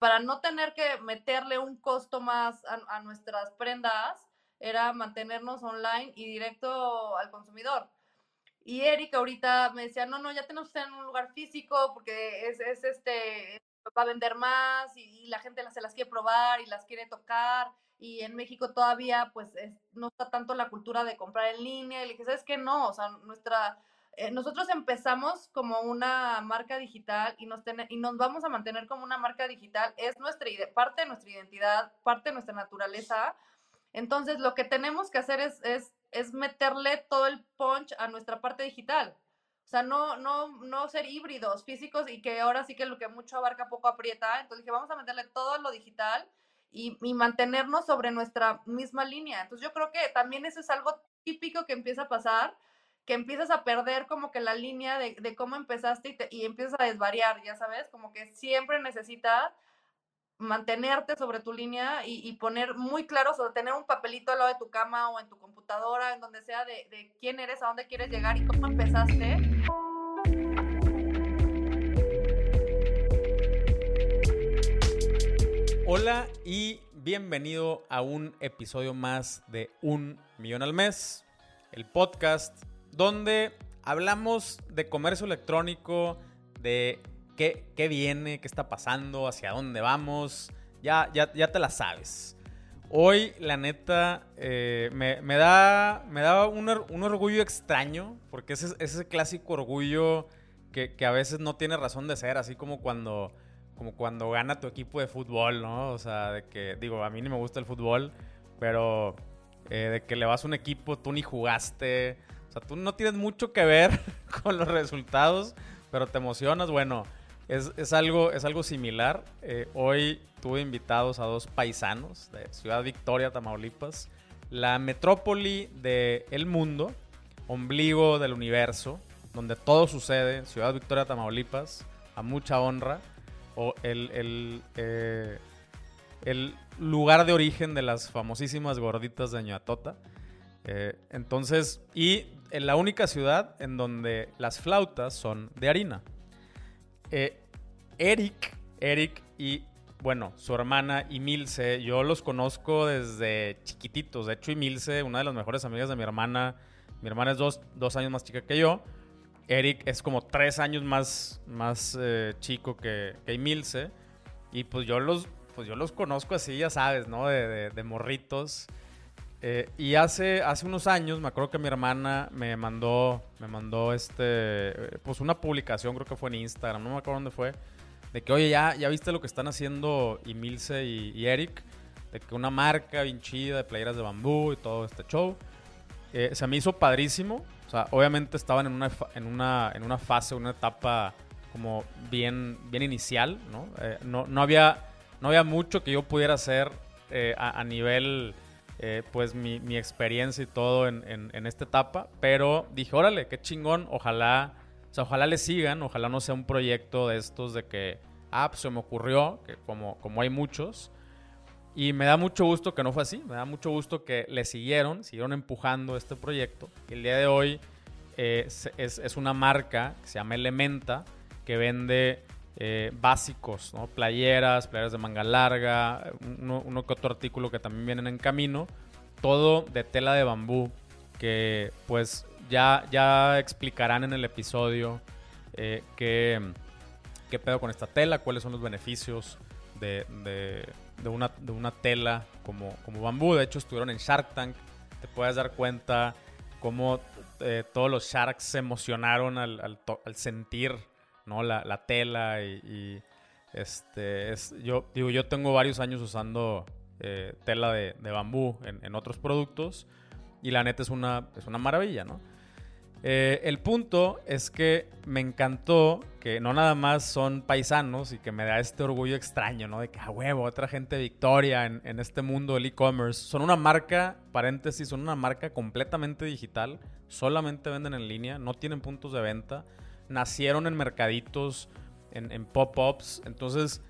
para no tener que meterle un costo más a, nuestras prendas, era mantenernos online y directo al consumidor. Y Eric ahorita me decía, no, no, ya tenemos que en un lugar físico porque es, es este, va a vender más y, la gente se las quiere probar y las quiere tocar. Y en México todavía, pues, no está tanto la cultura de comprar en línea. Y le dije, ¿sabes qué? No, o sea, nuestra, eh, nosotros empezamos como una marca digital y nos, y nos vamos a mantener como una marca digital. Es nuestra parte de nuestra identidad, parte de nuestra naturaleza. Entonces, lo que tenemos que hacer es, es, es meterle todo el punch a nuestra parte digital. O sea, no, no, no ser híbridos físicos y que ahora sí que lo que mucho abarca poco aprieta. Entonces dije, vamos a meterle todo lo digital y, y, mantenernos sobre nuestra misma línea. Entonces yo creo que también eso es algo típico que empieza a pasar, que empiezas a perder como que la línea de, cómo empezaste y, empiezas a desvariar, ya sabes, como que siempre necesitas mantenerte sobre tu línea y, poner muy claro, o tener un papelito al lado de tu cama o en tu computadora, en donde sea, de quién eres, a dónde quieres llegar y cómo empezaste. Hola y bienvenido a un episodio más de Un Millón al Mes, el podcast donde hablamos de comercio electrónico, de qué, viene, qué está pasando, hacia dónde vamos. Ya, ya, ya te la sabes. Hoy, la neta, eh, me, da, me da un, orgullo extraño, porque es, ese clásico orgullo que, a veces no tiene razón de ser, así como cuando, como cuando gana tu equipo de fútbol, ¿no? O sea, de que, digo, a mí ni me gusta el fútbol, pero eh, de que le vas a un equipo, tú ni jugaste, o sea, tú no tienes mucho que ver con los resultados, pero te emocionas, bueno. Es, algo, es algo similar. Eh, hoy tuve invitados a dos paisanos de Ciudad Victoria, Tamaulipas, la metrópoli del mundo, ombligo del universo, donde todo sucede, Ciudad Victoria, Tamaulipas, a mucha honra, o el, el, eh, el lugar de origen de las famosísimas gorditas de Ñatota. Eh, entonces, y en la única ciudad en donde las flautas son de harina. Eh, Eric, Eric y bueno, su hermana Emilce, yo los conozco desde chiquititos. De hecho, Emilce, una de las mejores amigas de mi hermana, mi hermana es dos, años más chica que yo. Eric es como tres años más, más eh, chico que, que. Y pues yo los, pues yo los conozco así, ya sabes, ¿no? De, morritos. Eh, y hace, hace unos años, me acuerdo que mi hermana me mandó, me mandó este, pues una publicación, creo que fue en Instagram, no me acuerdo dónde fue de que, oye, ya, ya viste lo que están haciendo Emilce y, Eric, de que una marca bien chida de playeras de bambú y todo este show. Eh, se me hizo padrísimo. O sea, obviamente estaban en una, en una, en una fase, una etapa como bien, bien inicial, ¿no? Eh, no, no, había, no había mucho que yo pudiera hacer eh, a, nivel, pues, mi, mi, experiencia y todo en, en, esta etapa. Pero dije, órale, qué chingón, ojalá o ojalá le sigan, ojalá no sea un proyecto de estos de que, ah, pues se me ocurrió, que como, como hay muchos. Y me da mucho gusto que no fue así, me da mucho gusto que le siguieron, siguieron empujando este proyecto. El día de hoy eh, es, una marca que se llama Elementa, que vende eh, básicos, ¿no? Playeras, playeras de manga larga, uno, uno que otro artículo que también vienen en camino, todo de tela de bambú, que pues ya, ya explicarán en el episodio eh, qué, pedo con esta tela, cuáles son los beneficios de, una, de una, tela como, como bambú. De hecho, estuvieron en Shark Tank. Te puedes dar cuenta cómo eh, todos los Sharks se emocionaron al, sentir ¿no? la, tela y, este es, yo digo yo tengo varios años usando eh, tela de, bambú en, en, otros productos y la neta es una, es una maravilla, ¿no? Eh, el punto es que me encantó que no nada más son paisanos y que me da este orgullo extraño, ¿no? De que, a huevo, otra gente de Victoria en, en este mundo del e-commerce. Son una marca, paréntesis, son una marca completamente digital. Solamente venden en línea, no tienen puntos de venta. Nacieron en mercaditos, en, pop-ups. Entonces,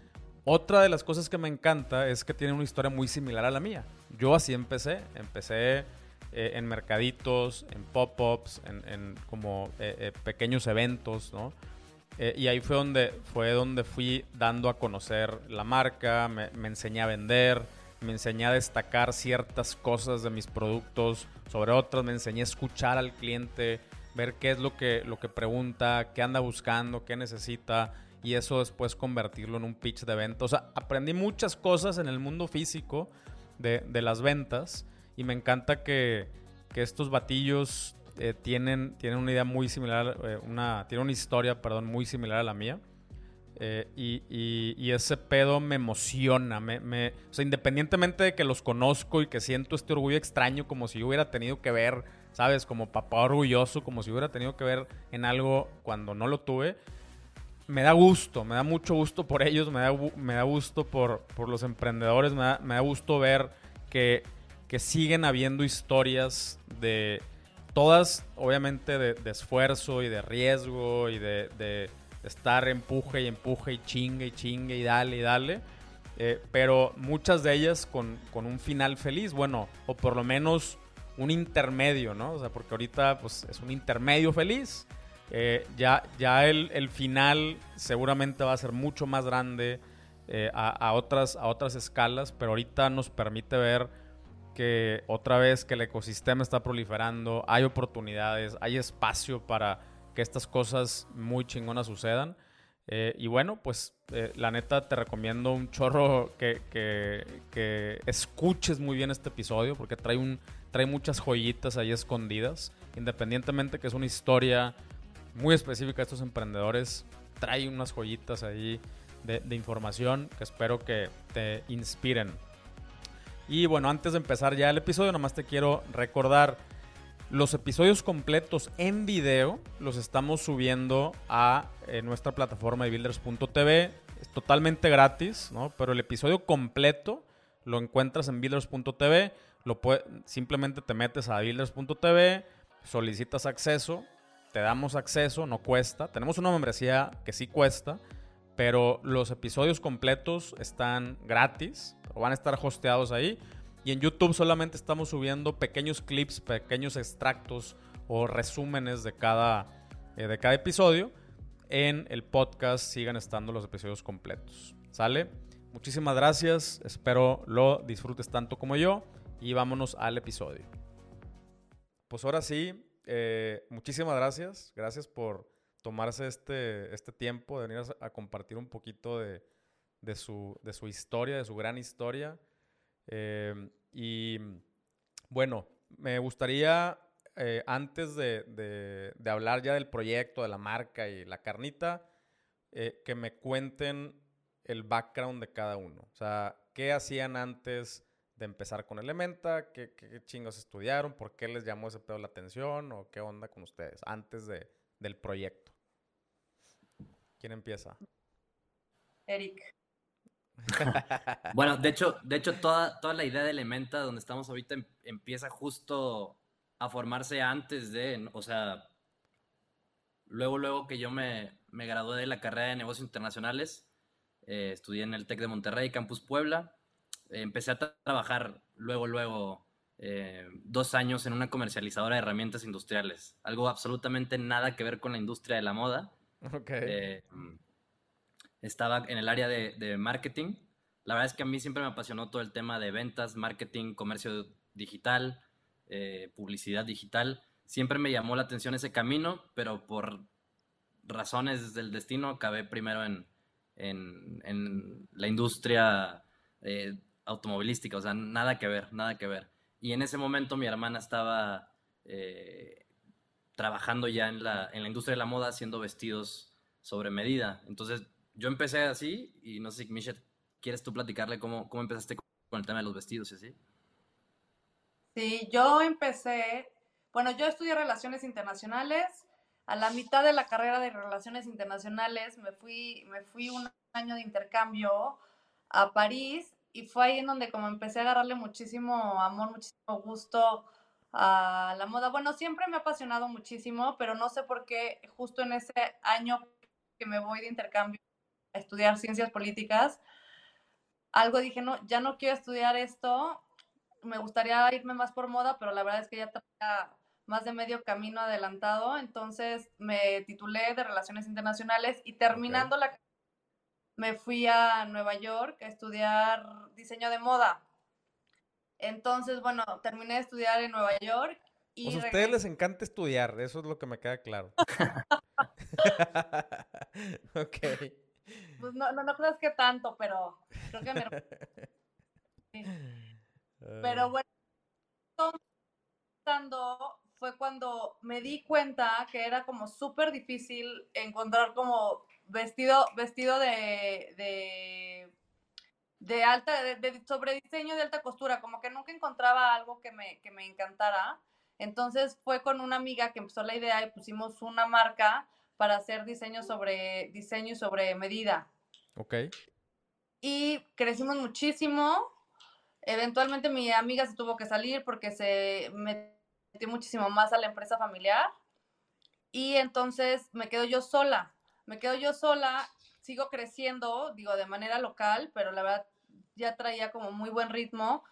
otra de las cosas que me encanta es que tienen una historia muy similar a la mía. Yo así empecé. Empecé eh, en mercaditos, en pop-ups, en, como eh, eh, pequeños eventos, ¿no? Y ahí fue donde, fue donde fui dando a conocer la marca, me, me, enseñé a vender, me enseñé a destacar ciertas cosas de mis productos sobre otras, me enseñé a escuchar al cliente, ver qué es lo que, lo que pregunta, qué anda buscando, qué necesita y eso después convertirlo en un pitch de venta. O sea, aprendí muchas cosas en el mundo físico de, de las ventas y me encanta que, que estos batillos eh, tienen, tienen una idea muy similar, eh, una, tienen una historia, perdón, muy similar a la mía. Eh, y, y, ese pedo me emociona. Me, me, o sea, independientemente de que los conozco y que siento este orgullo extraño, como si yo hubiera tenido que ver, ¿sabes? Como papá orgulloso, como si hubiera tenido que ver en algo cuando no lo tuve. Me da gusto, me da mucho gusto por ellos, me da, me da gusto por, por los emprendedores, me da, me da gusto ver que, que siguen habiendo historias de, todas obviamente de, esfuerzo y de riesgo y de, estar empuje y empuje y chingue y chingue y dale y dale. Eh, pero muchas de ellas con, un final feliz, bueno, o por lo menos un intermedio, ¿no? O sea, porque ahorita pues es un intermedio feliz. Eh, ya ya el, final seguramente va a ser mucho más grande eh, a, otras, a otras escalas, pero ahorita nos permite ver que otra vez que el ecosistema está proliferando, hay oportunidades, hay espacio para que estas cosas muy chingonas sucedan. Eh, y bueno, pues la neta te recomiendo un chorro que, que, escuches muy bien este episodio porque trae, un, trae muchas joyitas ahí escondidas. Independientemente que es una historia muy específica de estos emprendedores, trae unas joyitas ahí de, de información que espero que te inspiren. Y bueno, antes de empezar ya el episodio, nomás te quiero recordar, los episodios completos en video los estamos subiendo a eh, nuestra plataforma de builders.tv. Es totalmente gratis, ¿no? Pero el episodio completo lo encuentras en builders.tv. Lo simplemente te metes a builders.tv, solicitas acceso, te damos acceso, no cuesta. Tenemos una membresía que sí cuesta, pero los episodios completos están gratis o van a estar hosteados ahí. Y en YouTube solamente estamos subiendo pequeños clips, pequeños extractos o resúmenes de cada, eh, de cada episodio. En el podcast sigan estando los episodios completos. ¿Sale? Muchísimas gracias. Espero lo disfrutes tanto como yo. Y vámonos al episodio. Pues ahora sí, eh, muchísimas gracias. Gracias por tomarse este, este tiempo de venir a, compartir un poquito de, de, su, de, su, historia, de su gran historia. Eh, y bueno, me gustaría, eh, antes de, de, hablar ya del proyecto, de la marca y la carnita, que me cuenten el background de cada uno. O sea, ¿qué hacían antes de empezar con Elementa? ¿Qué, qué chingos estudiaron? ¿Por qué les llamó ese pedo la atención? ¿O qué onda con ustedes antes de, del proyecto? ¿Quién empieza? Eric. bueno, de hecho, de hecho toda, toda la idea de Elementa, donde estamos ahorita, em, empieza justo a formarse antes de, o sea, luego, luego que yo me, me gradué de la carrera de negocios internacionales, eh, estudié en el TEC de Monterrey, Campus Puebla, empecé a trabajar luego, luego, eh, dos años en una comercializadora de herramientas industriales, algo absolutamente nada que ver con la industria de la moda. Eh, estaba en el área de, marketing. La verdad es que a mí siempre me apasionó todo el tema de ventas, marketing, comercio digital, eh, publicidad digital. Siempre me llamó la atención ese camino, pero por razones del destino acabé primero en, la industria automovilística, o sea, nada que ver, nada que ver. Y en ese momento mi hermana estaba trabajando ya en la, en la industria de la moda haciendo vestidos sobre medida. Entonces yo empecé así y no sé si Michelle, ¿quieres tú platicarle cómo, cómo empezaste con el tema de los vestidos y así? Sí, yo empecé, bueno, yo estudié relaciones internacionales. A la mitad de la carrera de relaciones internacionales me fui, me fui un año de intercambio a París y fue ahí en donde como empecé a agarrarle muchísimo amor, muchísimo gusto a la moda. Bueno, siempre me ha apasionado muchísimo, pero no sé por qué justo en ese año que me voy de intercambio a estudiar ciencias políticas, algo dije, no, ya no quiero estudiar esto, me gustaría irme más por moda, pero la verdad es que ya traía más de medio camino adelantado, entonces me titulé de Relaciones Internacionales y terminando la me fui a Nueva York a estudiar diseño de moda. Entonces, bueno, terminé de estudiar en Nueva York. Y a ustedes les encanta estudiar, eso es lo que me queda claro. ok. Pues no, no, no creas que tanto, pero creo que me... Pero bueno, fue cuando me di cuenta que era como súper difícil encontrar como vestido, vestido de, de, de alta, de, sobre diseño de alta costura, como que nunca encontraba algo que me, que me encantara. Entonces fue con una amiga que empezó la idea y pusimos una marca para hacer diseño sobre diseño y sobre medida. Ok. Y crecimos muchísimo. Eventualmente mi amiga se tuvo que salir porque se metió muchísimo más a la empresa familiar. Y entonces me quedo yo sola me quedo yo sola, sigo creciendo, digo, de manera local, pero la verdad ya traía como muy buen ritmo.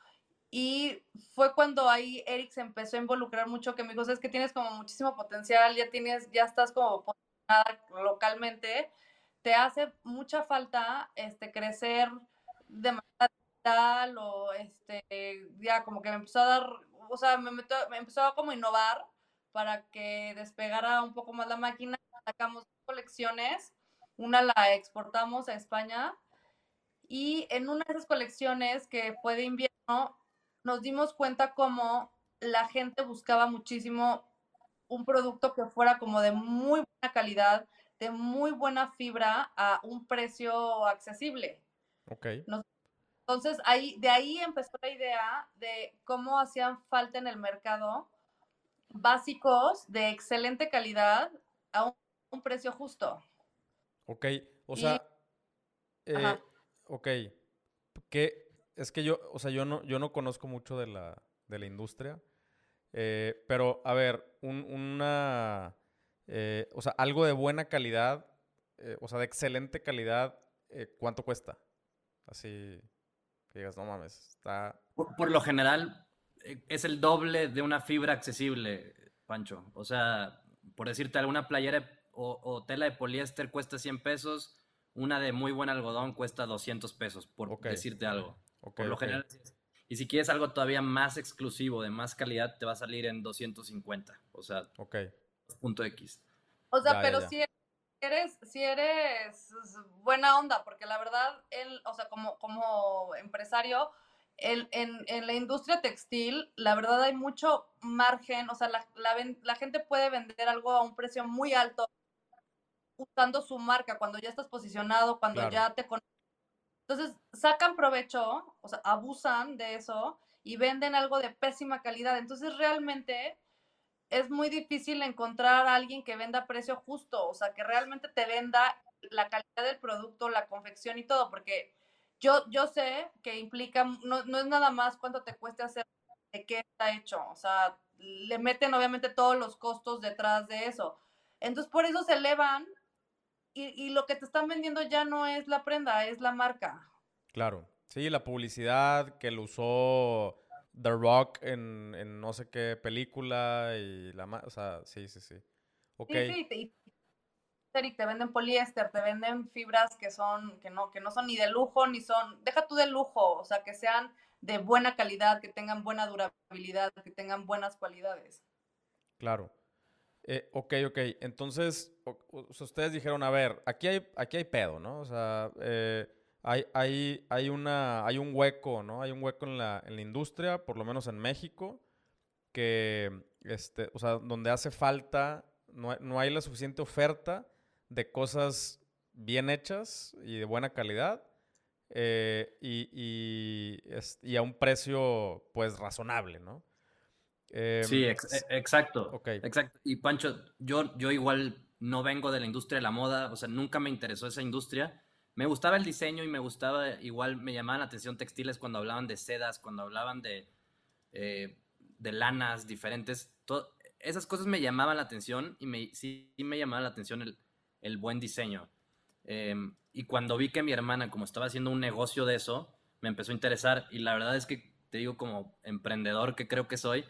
Y fue cuando ahí Eric se empezó a involucrar mucho, que me dijo, es que tienes como muchísimo potencial, ya tienes, ya estás como localmente, te hace mucha falta este, crecer de manera digital o este, ya como que me empezó a dar, o sea, me, me empezó a como innovar para que despegara un poco más la máquina, sacamos colecciones, una la exportamos a España y en una de esas colecciones que fue de invierno, nos dimos cuenta como la gente buscaba muchísimo un producto que fuera como de muy buena calidad, de muy buena fibra a un precio accesible. Ok. entonces, ahí, de ahí empezó la idea de cómo hacían falta en el mercado básicos de excelente calidad a un un precio justo. Ok, o sea, eh, ok, que es que yo, o sea, yo no, yo no conozco mucho de la, de la industria, eh, pero a ver, un, una, eh, o sea, algo de buena calidad, o sea, de excelente calidad, ¿cuánto cuesta? Así que digas, no mames, está... por lo general, es el doble de una fibra accesible, Pancho. O sea, por decirte, alguna playera o, tela de poliéster cuesta 100 pesos, una de muy buen algodón cuesta 200 pesos, por decirte algo. por lo general. Y si quieres algo todavía más exclusivo, de más calidad, te va a salir en 250. O sea, punto X. O sea, pero si eres, si eres buena onda, porque la verdad, él, o sea, como, como empresario, en, en, la industria textil, la verdad hay mucho margen, o sea, la, la, la, gente puede vender algo a un precio muy alto usando su marca, cuando ya estás posicionado, cuando ya te Entonces, sacan provecho, o sea, abusan de eso y venden algo de pésima calidad. Entonces, realmente es muy difícil encontrar a alguien que venda a precio justo, o sea, que realmente te venda la calidad del producto, la confección y todo, porque yo, yo sé que implica, no, no es nada más cuánto te cueste hacer, de qué está hecho, o sea, le meten obviamente todos los costos detrás de eso. Entonces, por eso se elevan y, lo que te están vendiendo ya no es la prenda, es la marca. Claro. Sí, la publicidad que lo usó The Rock en, no sé qué película y la o sea, sí, sí, sí. Okay. Sí, sí, te, te venden poliéster, te venden fibras que son, que no, que no son ni de lujo, ni son, deja tú de lujo, o sea, que sean de buena calidad, que tengan buena durabilidad, que tengan buenas cualidades. Claro. Eh, ok, ok. Entonces, ustedes dijeron, a ver, aquí hay, aquí hay pedo, ¿no? O sea, eh, hay, hay, hay, una, hay un hueco, ¿no? Hay un hueco en la, en la industria, por lo menos en México, que, este, o sea, donde hace falta, no, no hay la suficiente oferta de cosas bien hechas y de buena calidad. Eh, y, y, y, a un precio pues razonable, ¿no? Sí, em, e, exacto. Exacto. Y Pancho, yo, yo igual no vengo de la industria de la moda, o sea, nunca me interesó esa industria. Me gustaba el diseño y me gustaba, igual me llamaban la atención textiles cuando hablaban de sedas, cuando hablaban de, eh, de lanas diferentes. esas cosas me llamaban la atención y me, sí, me llamaba la atención el, el buen diseño. Em, y cuando vi que mi hermana, como estaba haciendo un negocio de eso, me empezó a interesar. Y la verdad es que te digo, como emprendedor que creo que soy,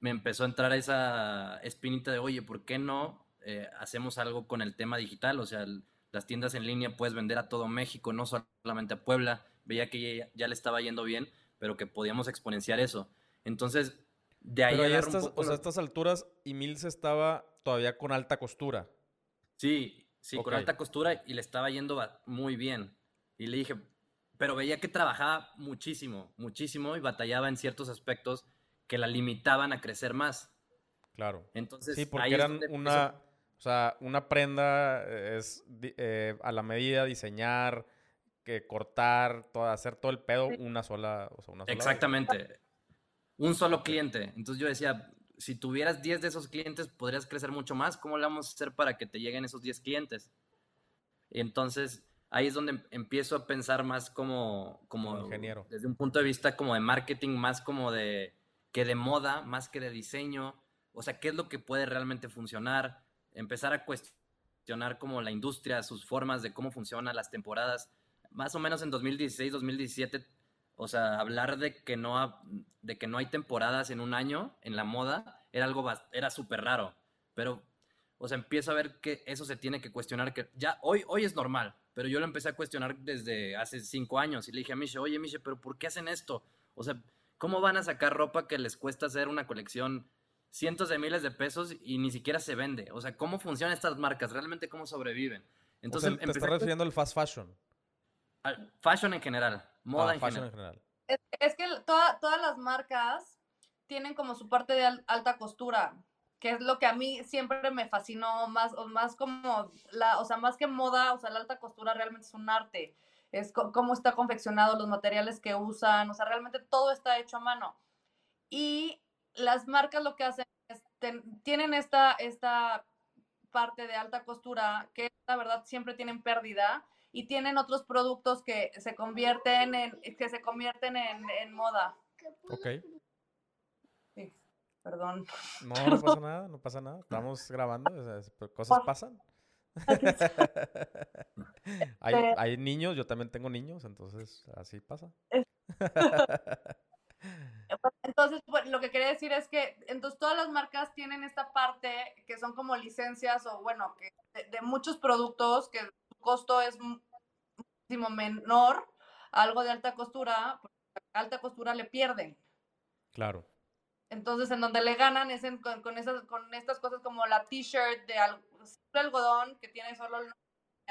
me empezó a entrar esa espinita de, oye, ¿por qué no eh, hacemos algo con el tema digital? O sea, las tiendas en línea puedes vender a todo México, no solamente a Puebla. Veía que ya, le estaba yendo bien, pero que podíamos exponenciar eso. Entonces, de ahí... Pero estas, o sea, a estas alturas, se estaba todavía con alta costura. Sí, sí, con alta costura y le estaba yendo muy bien. Y le dije, pero veía que trabajaba muchísimo, muchísimo y batallaba en ciertos aspectos que la limitaban a crecer más. Claro. Entonces, sí, porque eran una, o sea, una prenda es eh, a la medida, diseñar, que cortar, todo, hacer todo el pedo una sola, o sea, una sola Exactamente. Un solo cliente. Entonces yo decía, si tuvieras 10 de esos clientes, podrías crecer mucho más. ¿Cómo le vamos a hacer para que te lleguen esos 10 clientes? Y entonces ahí es donde empiezo a pensar más como, como, ingeniero. Desde un punto de vista como de marketing, más como de que de moda, más que de diseño. O sea, ¿qué es lo que puede realmente funcionar? Empezar a cuestionar como la industria, sus formas de cómo funcionan las temporadas. Más o menos en 2016, 2017, o sea, hablar de que no, de que no hay temporadas en un año en la moda era algo, era súper raro. Pero, o sea, empiezo a ver que eso se tiene que cuestionar, que ya hoy, hoy es normal pero yo lo empecé a cuestionar desde hace cinco años y le dije a Misha, oye Misha, pero ¿por qué hacen esto? O sea, ¿cómo van a sacar ropa que les cuesta hacer una colección cientos de miles de pesos y ni siquiera se vende? O sea, ¿cómo funcionan estas marcas? ¿Realmente cómo sobreviven? Entonces, o te estás refiriendo al fast fashion. Al fashion en general, moda ah, en, general. Es, que todas las marcas tienen como su parte de alta costura que es lo que a mí siempre me fascinó más, o más como, la, o sea, más que moda, o sea, la alta costura realmente es un arte, es cómo está confeccionado, los materiales que usan, o sea, realmente todo está hecho a mano. Y las marcas lo que hacen es, tienen esta, esta parte de alta costura que la verdad siempre tienen pérdida y tienen otros productos que se convierten en, que se convierten en, en moda. Ok. Perdón. No, no pasa nada, no pasa nada. Estamos grabando, cosas pasan. hay, hay, niños, yo también tengo niños, entonces así pasa. Entonces, lo que quería decir es que entonces todas las marcas tienen esta parte que son como licencias o bueno, que de, muchos productos que su costo es muchísimo menor, algo de alta costura, alta costura le pierden. Claro. Entonces, en donde le ganan es con, esas, con estas cosas como la t-shirt de algodón que tiene solo el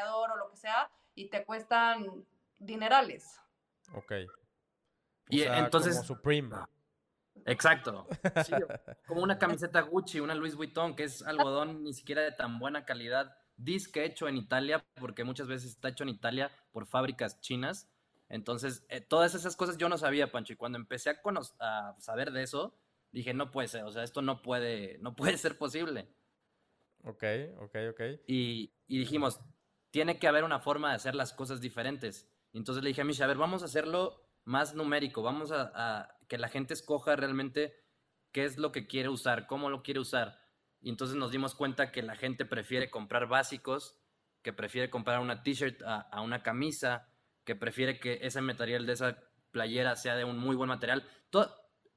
o lo que sea y te cuestan dinerales. Ok. y entonces. Como Supreme. Exacto. como una camiseta Gucci, una Louis Vuitton, que es algodón ni siquiera de tan buena calidad. Disque hecho en Italia, porque muchas veces está hecho en Italia por fábricas chinas. Entonces, eh, todas esas cosas yo no sabía, Pancho. Y cuando empecé a, a saber de eso, dije, no puede ser, o sea, esto no puede, no puede ser posible. Ok, ok, ok. Y, dijimos, tiene que haber una forma de hacer las cosas diferentes. entonces le dije a Misha, a ver, vamos a hacerlo más numérico, vamos a, que la gente escoja realmente qué es lo que quiere usar, cómo lo quiere usar. Y entonces nos dimos cuenta que la gente prefiere comprar básicos, que prefiere comprar una t-shirt a, una camisa, que prefiere que ese material de esa playera sea de un muy buen material. Todo,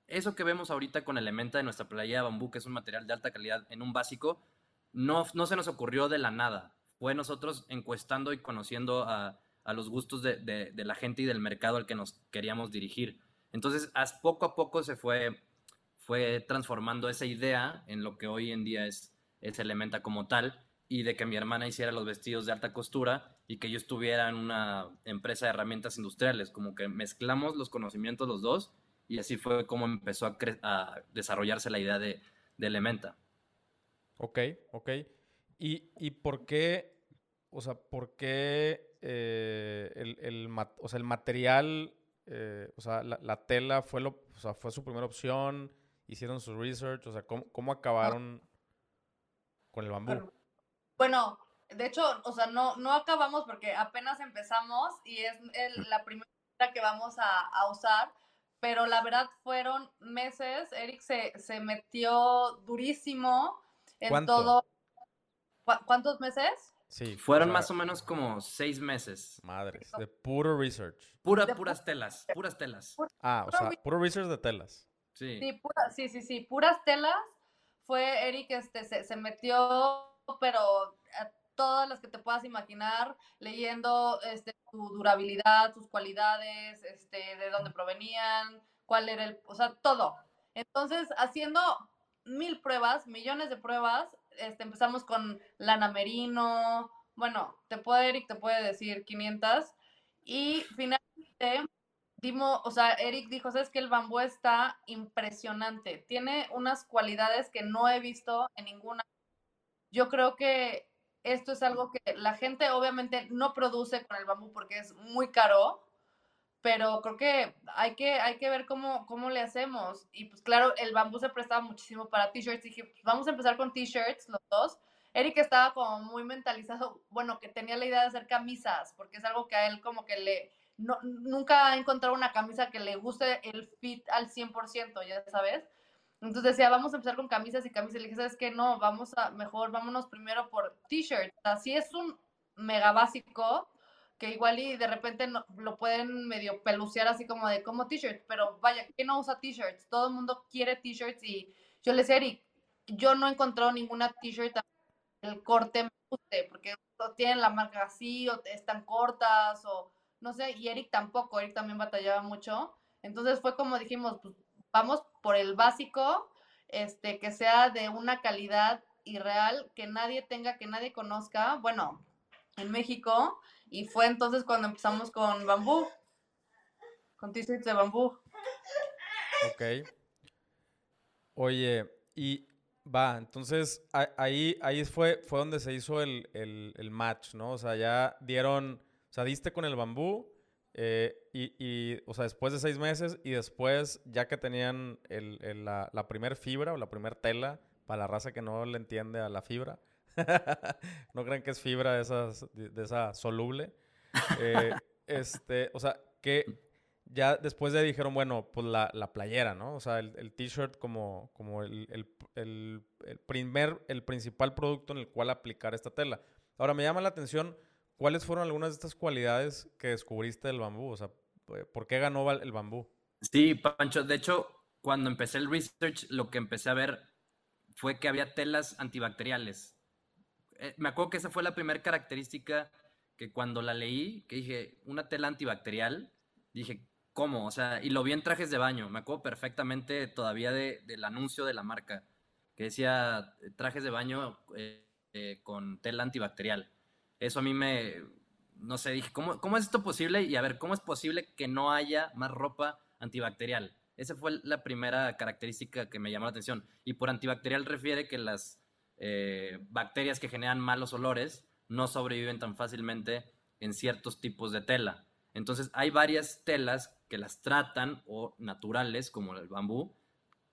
eso que vemos ahorita con Elementa de nuestra playa de bambú, que es un material de alta calidad en un básico, no, no se nos ocurrió de la nada. Fue nosotros encuestando y conociendo a, los gustos de, la gente y del mercado al que nos queríamos dirigir. Entonces, poco a poco se fue, fue transformando esa idea en lo que hoy en día es, es Elementa como tal y de que mi hermana hiciera los vestidos de alta costura y que yo estuviera en una empresa de herramientas industriales, como que mezclamos los conocimientos los dos y así fue como empezó a, desarrollarse la idea de, Elementa. Ok, ok. ¿Y, ¿Y, por qué, o sea, por qué eh, el, el, o sea, el material, eh, o sea, la, tela fue, lo, o sea, fue su primera opción? ¿Hicieron su research? O sea, ¿cómo, acabaron con el bambú? Bueno, de hecho, o sea, no, no acabamos porque apenas empezamos y es la primera que vamos a, a usar pero la verdad fueron meses. Eric se, se metió durísimo en todo. ¿Cuántos meses? Sí. Fueron más o menos como seis meses. Madres, de puro research. Pura, puras telas, puras telas. Ah, o sea, puro research de telas. Sí. Sí, pura- sí, sí, sí, puras telas. Fue Eric, este, se, se metió, pero a todas las que te puedas imaginar, leyendo este, su durabilidad, sus cualidades, este, de dónde provenían, cuál era el, o sea, todo. Entonces, haciendo mil pruebas, millones de pruebas, este, empezamos con lana merino, bueno, te puede, Eric, te puede decir 500, y finalmente dimos, o sea, Eric dijo, sabes que el bambú está impresionante, tiene unas cualidades que no he visto en ninguna. Yo creo que esto es algo que la gente obviamente no produce con el bambú porque es muy caro, pero creo que hay que, hay que ver cómo, cómo le hacemos. Y pues claro, el bambú se prestaba muchísimo para t-shirts. Dije, pues vamos a empezar con t-shirts los dos. Eric estaba como muy mentalizado, bueno, que tenía la idea de hacer camisas, porque es algo que a él como que le, no, nunca ha encontrado una camisa que le guste el fit al 100%, ya sabes. Entonces decía, vamos a empezar con camisas y camisas. Le dije, ¿sabes qué? No, vamos a, mejor, vámonos primero por t-shirts. Así es un mega básico, que igual y de repente no, lo pueden medio pelucear así como de como t-shirts, pero vaya, ¿quién no usa t-shirts? Todo el mundo quiere t-shirts y yo le decía, Eric, yo no he encontrado ninguna t-shirt el corte me guste, porque tienen la marca así o están cortas o no sé, y Eric tampoco, Eric también batallaba mucho. Entonces fue como dijimos, pues vamos por el básico, este, que sea de una calidad irreal, que nadie tenga, que nadie conozca, bueno, en México, y fue entonces cuando empezamos con bambú, con t-shirts de bambú. Ok. Oye, y va, entonces ahí, ahí fue, fue donde se hizo el, el- match, ¿no? O sea, ya dieron, o sea, diste con el bambú eh, y, y, o sea, después de seis meses y después, ya que tenían el, la, la primer fibra o la primer tela, para la raza que no le entiende a la fibra, no crean que es fibra de, esas, de, esa soluble. Eh, este, o sea, que ya después de dijeron, bueno, pues la, la playera, ¿no? O sea, el, el t-shirt como, como el, el- el- primer, el principal producto en el cual aplicar esta tela. Ahora, me llama la atención, ¿cuáles fueron algunas de estas cualidades que descubriste del bambú? O sea, ¿por qué ganó el bambú? Sí, Pancho, de hecho, cuando empecé el research, lo que empecé a ver fue que había telas antibacteriales. Eh, me acuerdo que esa fue la primera característica que cuando la leí, que dije, una tela antibacterial, dije, ¿cómo? O sea, y lo vi en trajes de baño, me acuerdo perfectamente todavía de- del anuncio de la marca, que decía eh, trajes de baño eh, con tela antibacterial. Eso a mí me, no sé, dije, ¿cómo, ¿cómo es esto posible? Y a ver, ¿cómo es posible que no haya más ropa antibacterial? Esa fue la primera característica que me llamó la atención. Y por antibacterial refiere que las eh, bacterias que generan malos olores no sobreviven tan fácilmente en ciertos tipos de tela. Entonces hay varias telas que las tratan o naturales, como el bambú,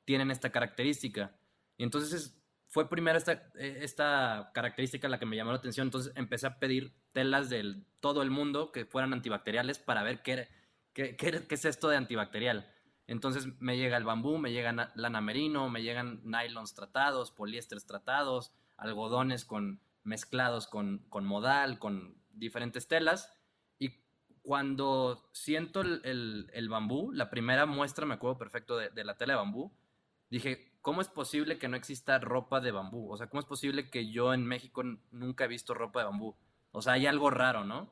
tienen esta característica. Y entonces es- fue primero esta, eh, esta característica la que me llamó la atención. Entonces empecé a pedir telas de todo el mundo que fueran antibacteriales para ver qué, qué- qué es esto de antibacterial. Entonces me llega el bambú, me llega na- lana merino, me llegan nylons tratados, poliésteres tratados, algodones con, mezclados con, con modal, con diferentes telas. Y cuando siento el, el- el bambú, la primera muestra, me acuerdo perfecto de, de la tela de bambú, dije, ¿cómo es posible que no exista ropa de bambú? O sea, ¿cómo es posible que yo en México nunca he visto ropa de bambú? O sea, hay algo raro, ¿no?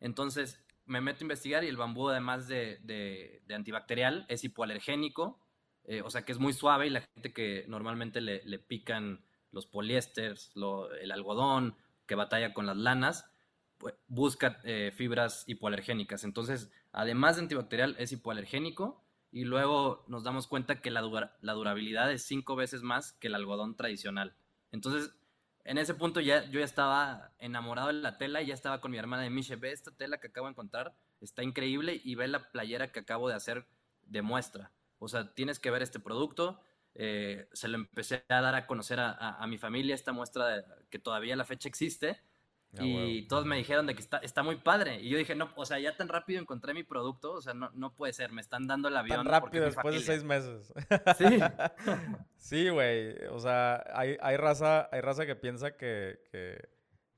Entonces me meto a investigar y el bambú, además de, de- antibacterial, es hipoalergénico, eh, o sea que es muy suave y la gente que normalmente le, le pican los poliésteres, el algodón, que batalla con las lanas, pues, busca eh, fibras hipoalergénicas. Entonces, además de antibacterial, es hipoalergénico y luego nos damos cuenta que la, dura- la durabilidad es cinco veces más que el algodón tradicional. Entonces, en ese punto ya yo ya estaba enamorado de la tela y ya estaba con mi hermana de Miche, ve esta tela que acabo de encontrar, está increíble y ve la playera que acabo de hacer de muestra. O sea, tienes que ver este producto. Eh, se lo empecé a dar a conocer a, mi familia esta muestra de- que todavía a la fecha existe. Ah, y todos me dijeron de que está, está muy padre. Y yo dije, no, o sea, ya tan rápido encontré mi producto, o sea, no, no puede ser, me están dando el avión. Tan rápido después de familia". seis meses. Sí. Sí, güey. O sea, hay, hay raza, hay raza que piensa que, que,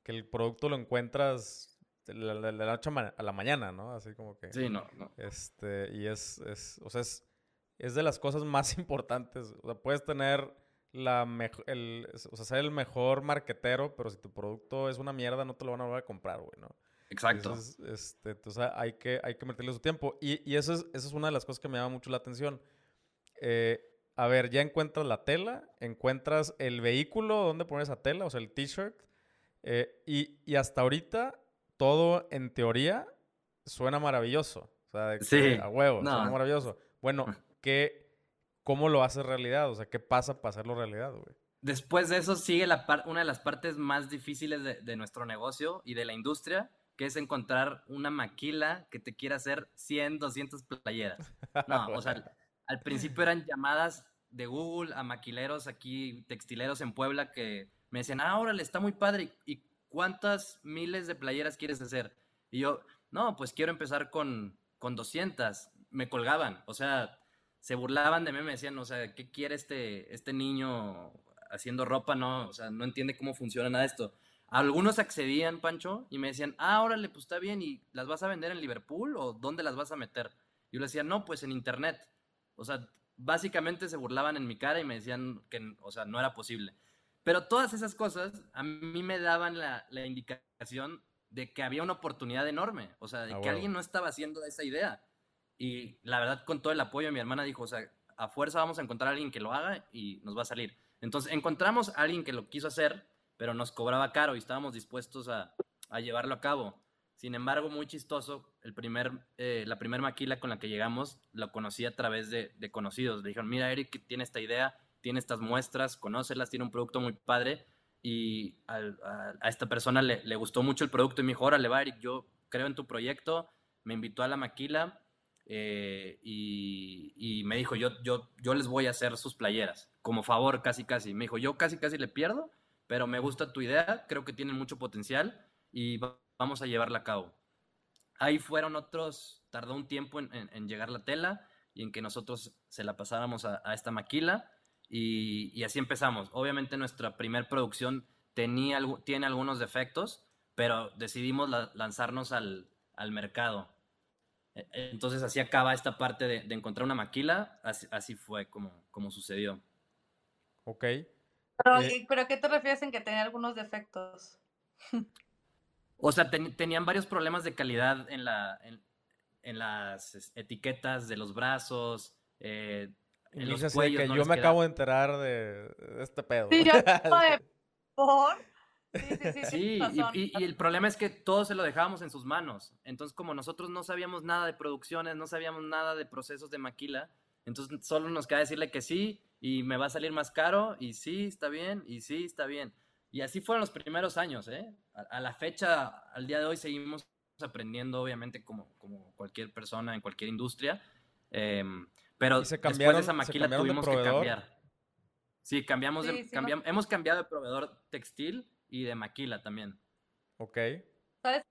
que el producto lo encuentras de la, de la noche a la mañana, ¿no? Así como que. Sí, no, no. Este, y es, es, o sea, es, es de las cosas más importantes. O sea, puedes tener la el, o sea, ser el mejor marquetero, pero si tu producto es una mierda, no te lo van a volver a comprar, güey, ¿no? Exacto. Entonces, este, entonces hay, que, hay que meterle su tiempo. Y, y eso, es, eso es una de las cosas que me llama mucho la atención. Eh, a ver, ya encuentras la tela, encuentras el vehículo donde pones esa tela, o sea, el t-shirt. Eh, y, y, hasta ahorita, todo en teoría suena maravilloso. O sea, de a huevo, suena maravilloso. Bueno, ¿qué, ¿cómo lo haces realidad? O sea, ¿qué pasa para hacerlo realidad, güey? Después de eso sigue la una de las partes más difíciles de, de nuestro negocio y de la industria, que es encontrar una maquila que te quiera hacer 100, 200 playeras. No, o sea, al principio eran llamadas de Google a maquileros aquí, textileros en Puebla, que me decían, ah, órale, está muy padre. ¿Y cuántas miles de playeras quieres hacer? Y yo, no, pues quiero empezar con, con 200. Me colgaban, o sea, se burlaban de mí, me decían, o sea, ¿qué quiere este, este niño haciendo ropa? No, o sea, no entiende cómo funciona nada esto. Algunos accedían, Pancho, y me decían, ah, órale, pues está bien, ¿y las vas a vender en Liverpool o dónde las vas a meter? Yo le decía, no, pues en internet. O sea, básicamente se burlaban en mi cara y me decían que, o sea, no era posible. Pero todas esas cosas a mí me daban la, indicación de que había una oportunidad enorme, o sea, de ah, que alguien no estaba haciendo esa idea. Y la verdad, con todo el apoyo de mi hermana, dijo, o sea, a fuerza vamos a encontrar a alguien que lo haga y nos va a salir. Entonces, encontramos a alguien que lo quiso hacer pero nos cobraba caro y estábamos dispuestos a, llevarlo a cabo. Sin embargo, muy chistoso, el primer, eh, la primera maquila con la que llegamos lo conocí a través de, conocidos. Le dijeron, mira, Eric tiene esta idea, tiene estas muestras, conócelas, tiene un producto muy padre. Y a, esta persona le, gustó mucho el producto y me dijo, órale, va, Eric, yo creo en tu proyecto. Me invitó a la maquila eh, y, me dijo, yo, yo, les voy a hacer sus playeras, como favor, casi, casi. Me dijo, yo casi, casi le pierdo, pero me gusta tu idea, creo que tiene mucho potencial y vamos a llevarla a cabo. Ahí fueron otros, tardó un tiempo en, llegar la tela y en que nosotros se la pasáramos a, esta maquila y, así empezamos. Obviamente nuestra primera producción tenía, tiene algunos defectos, pero decidimos lanzarnos al, mercado. E, entonces así acaba esta parte de, encontrar una maquila, así, fue como, como sucedió. Ok. Eh, pero, ¿a qué te refieres en que tenía algunos defectos? o sea, tenían varios problemas de calidad en, la, en, las etiquetas de los brazos, eh, en los cuellos. Que yo me acabo de enterar de, este pedo. Sí, yo de por. Sí, sí, sí. sí y, y, el problema es que todo se lo dejábamos en sus manos. Entonces, como nosotros no sabíamos nada de producciones, no sabíamos nada de procesos de maquila, entonces solo nos queda decirle que sí y me va a salir más caro y sí, está bien, y sí, está bien. Y así fueron los primeros años, ¿eh? A, la fecha, al día de hoy, seguimos aprendiendo, obviamente, como, como cualquier persona en cualquier industria. Em, pero después de esa maquila tuvimos que cambiar. Sí, cambiamos, de, cambiamos hemos cambiado de proveedor textil y de maquila también. Ok. ¿Sabes?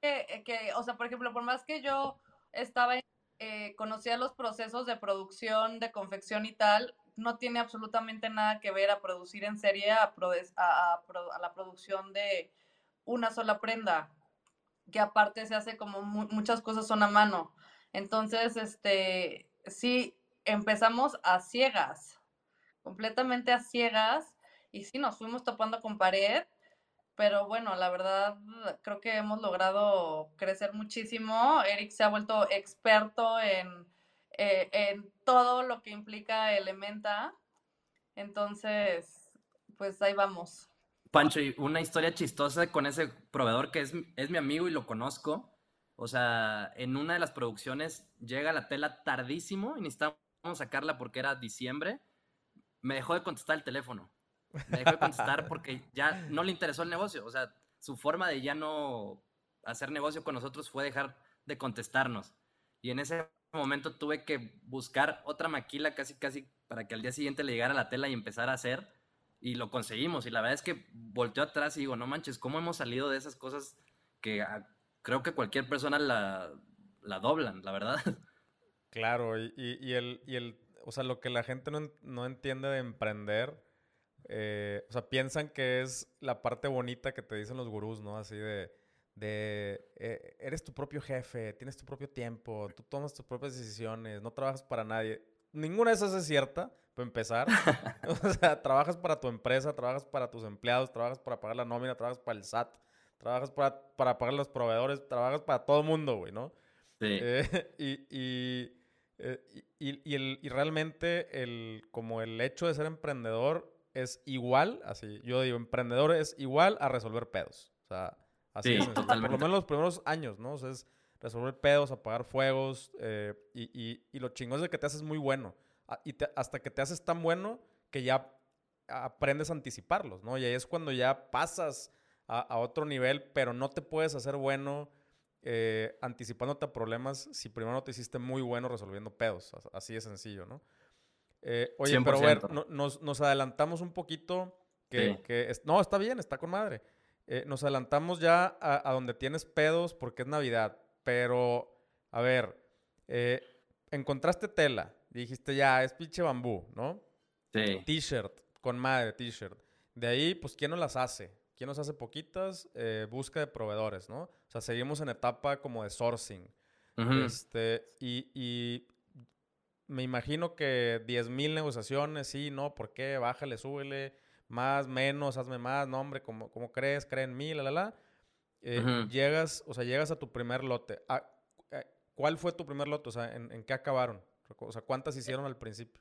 Que, que, o sea, por ejemplo, por más que yo estaba, eh, conocía los procesos de producción, de confección y tal, no tiene absolutamente nada que ver a producir en serie a, a, la producción de una sola prenda, que aparte se hace como muchas cosas son a mano. Entonces, este, sí, empezamos a ciegas, completamente a ciegas, y sí, nos fuimos topando con pared, pero bueno, la verdad creo que hemos logrado crecer muchísimo. Eric se ha vuelto experto en eh, en todo lo que implica Elementa. Entonces, pues ahí vamos. Pancho, y una historia chistosa con ese proveedor que es, es mi amigo y lo conozco. O sea, en una de las producciones llega la tela tardísimo y necesitamos sacarla porque era diciembre. Me dejó de contestar el teléfono. Me dejó de contestar porque ya no le interesó el negocio. O sea, su forma de ya no hacer negocio con nosotros fue dejar de contestarnos. Y en ese momento tuve que buscar otra maquila casi casi para que al día siguiente le llegara la tela y empezar a hacer y lo conseguimos y la verdad es que volteo atrás y digo, no manches, ¿cómo hemos salido de esas cosas que ah, creo que cualquier persona la, la doblan, la verdad? Claro, y, y, el, y el, o sea, lo que la gente no, no entiende de emprender, eh, o sea, piensan que es la parte bonita que te dicen los gurús, ¿no? Así de de eh, eres tu propio jefe, tienes tu propio tiempo, tú tomas tus propias decisiones, no trabajas para nadie. ninguna de esas es cierta, para empezar. o sea, trabajas para tu empresa, trabajas para tus empleados, trabajas para pagar la nómina, trabajas para el SAT, trabajas para, para pagar los proveedores, trabajas para todo el mundo, güey, ¿no? Sí. Eh, y, y, eh, y, y el, y realmente el, como el hecho de ser emprendedor es igual, así, yo digo, emprendedor es igual a resolver pedos. O sea, así Sí, es. Por lo totalmente. menos los primeros años, ¿no? O sea, es resolver pedos, apagar fuegos, eh, y, y, y lo chingón es de que te haces muy bueno. Y te- hasta que te haces tan bueno que ya aprendes a anticiparlos, ¿no? Y ahí es cuando ya pasas a, a otro nivel, pero no te puedes hacer bueno eh, anticipándote a problemas si primero no te hiciste muy bueno resolviendo pedos. As- Así de sencillo, ¿no? Eh, oye, pero a ver, 100%. no- nos, nos adelantamos un poquito. Que, Sí. que es- no, está bien, está con madre. Eh, nos adelantamos ya a, a donde tienes pedos porque es Navidad. Pero, a ver, eh, encontraste tela. Dijiste ya, es pinche bambú, ¿no? Sí. T-shirt, con madre, t-shirt. De ahí, pues, ¿quién nos las hace? ¿Quién nos hace poquitas? Eh, busca de proveedores, ¿no? O sea, seguimos en etapa como de sourcing. Ujú. Este, y, y me imagino que 10.000 negociaciones, sí, no, ¿por qué? Bájale, súbele, más, menos, hazme más, no, hombre, como, como crees, cree en mí, la, la, la. Eh. Llegas, o sea, llegas a tu primer lote. Ah, eh, ¿Cuál fue tu primer lote? O sea, ¿en, en qué acabaron? O sea, ¿cuántas hicieron al principio?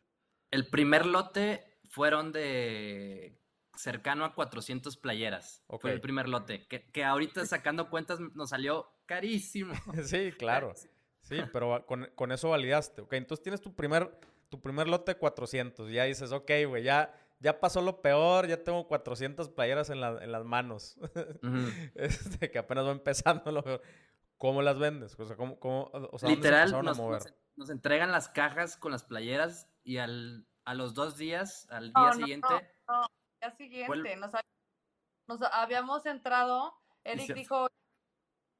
El primer lote fueron de cercano a 400 playeras. Fue el primer lote. Que, que ahorita sacando cuentas nos salió carísimo. Sí, claro. Sí, pero va- con, con eso validaste. Ok, entonces tienes tu primer, tu primer lote de 400. Ya dices, ok, güey, ya, ya pasó lo peor, ya tengo 400 playeras en, la- en las manos. Ujú. este, que apenas va empezando lo peor. ¿Cómo las vendes? O sea, ¿cómo, cómo, o sea, ¿dónde se Literal, a nos, mover? nos- entregan las cajas con las playeras y al, a los dos días, al No, día no, siguiente, no, no, día siguiente, nos, nos habíamos entrado, Eric se- dijo,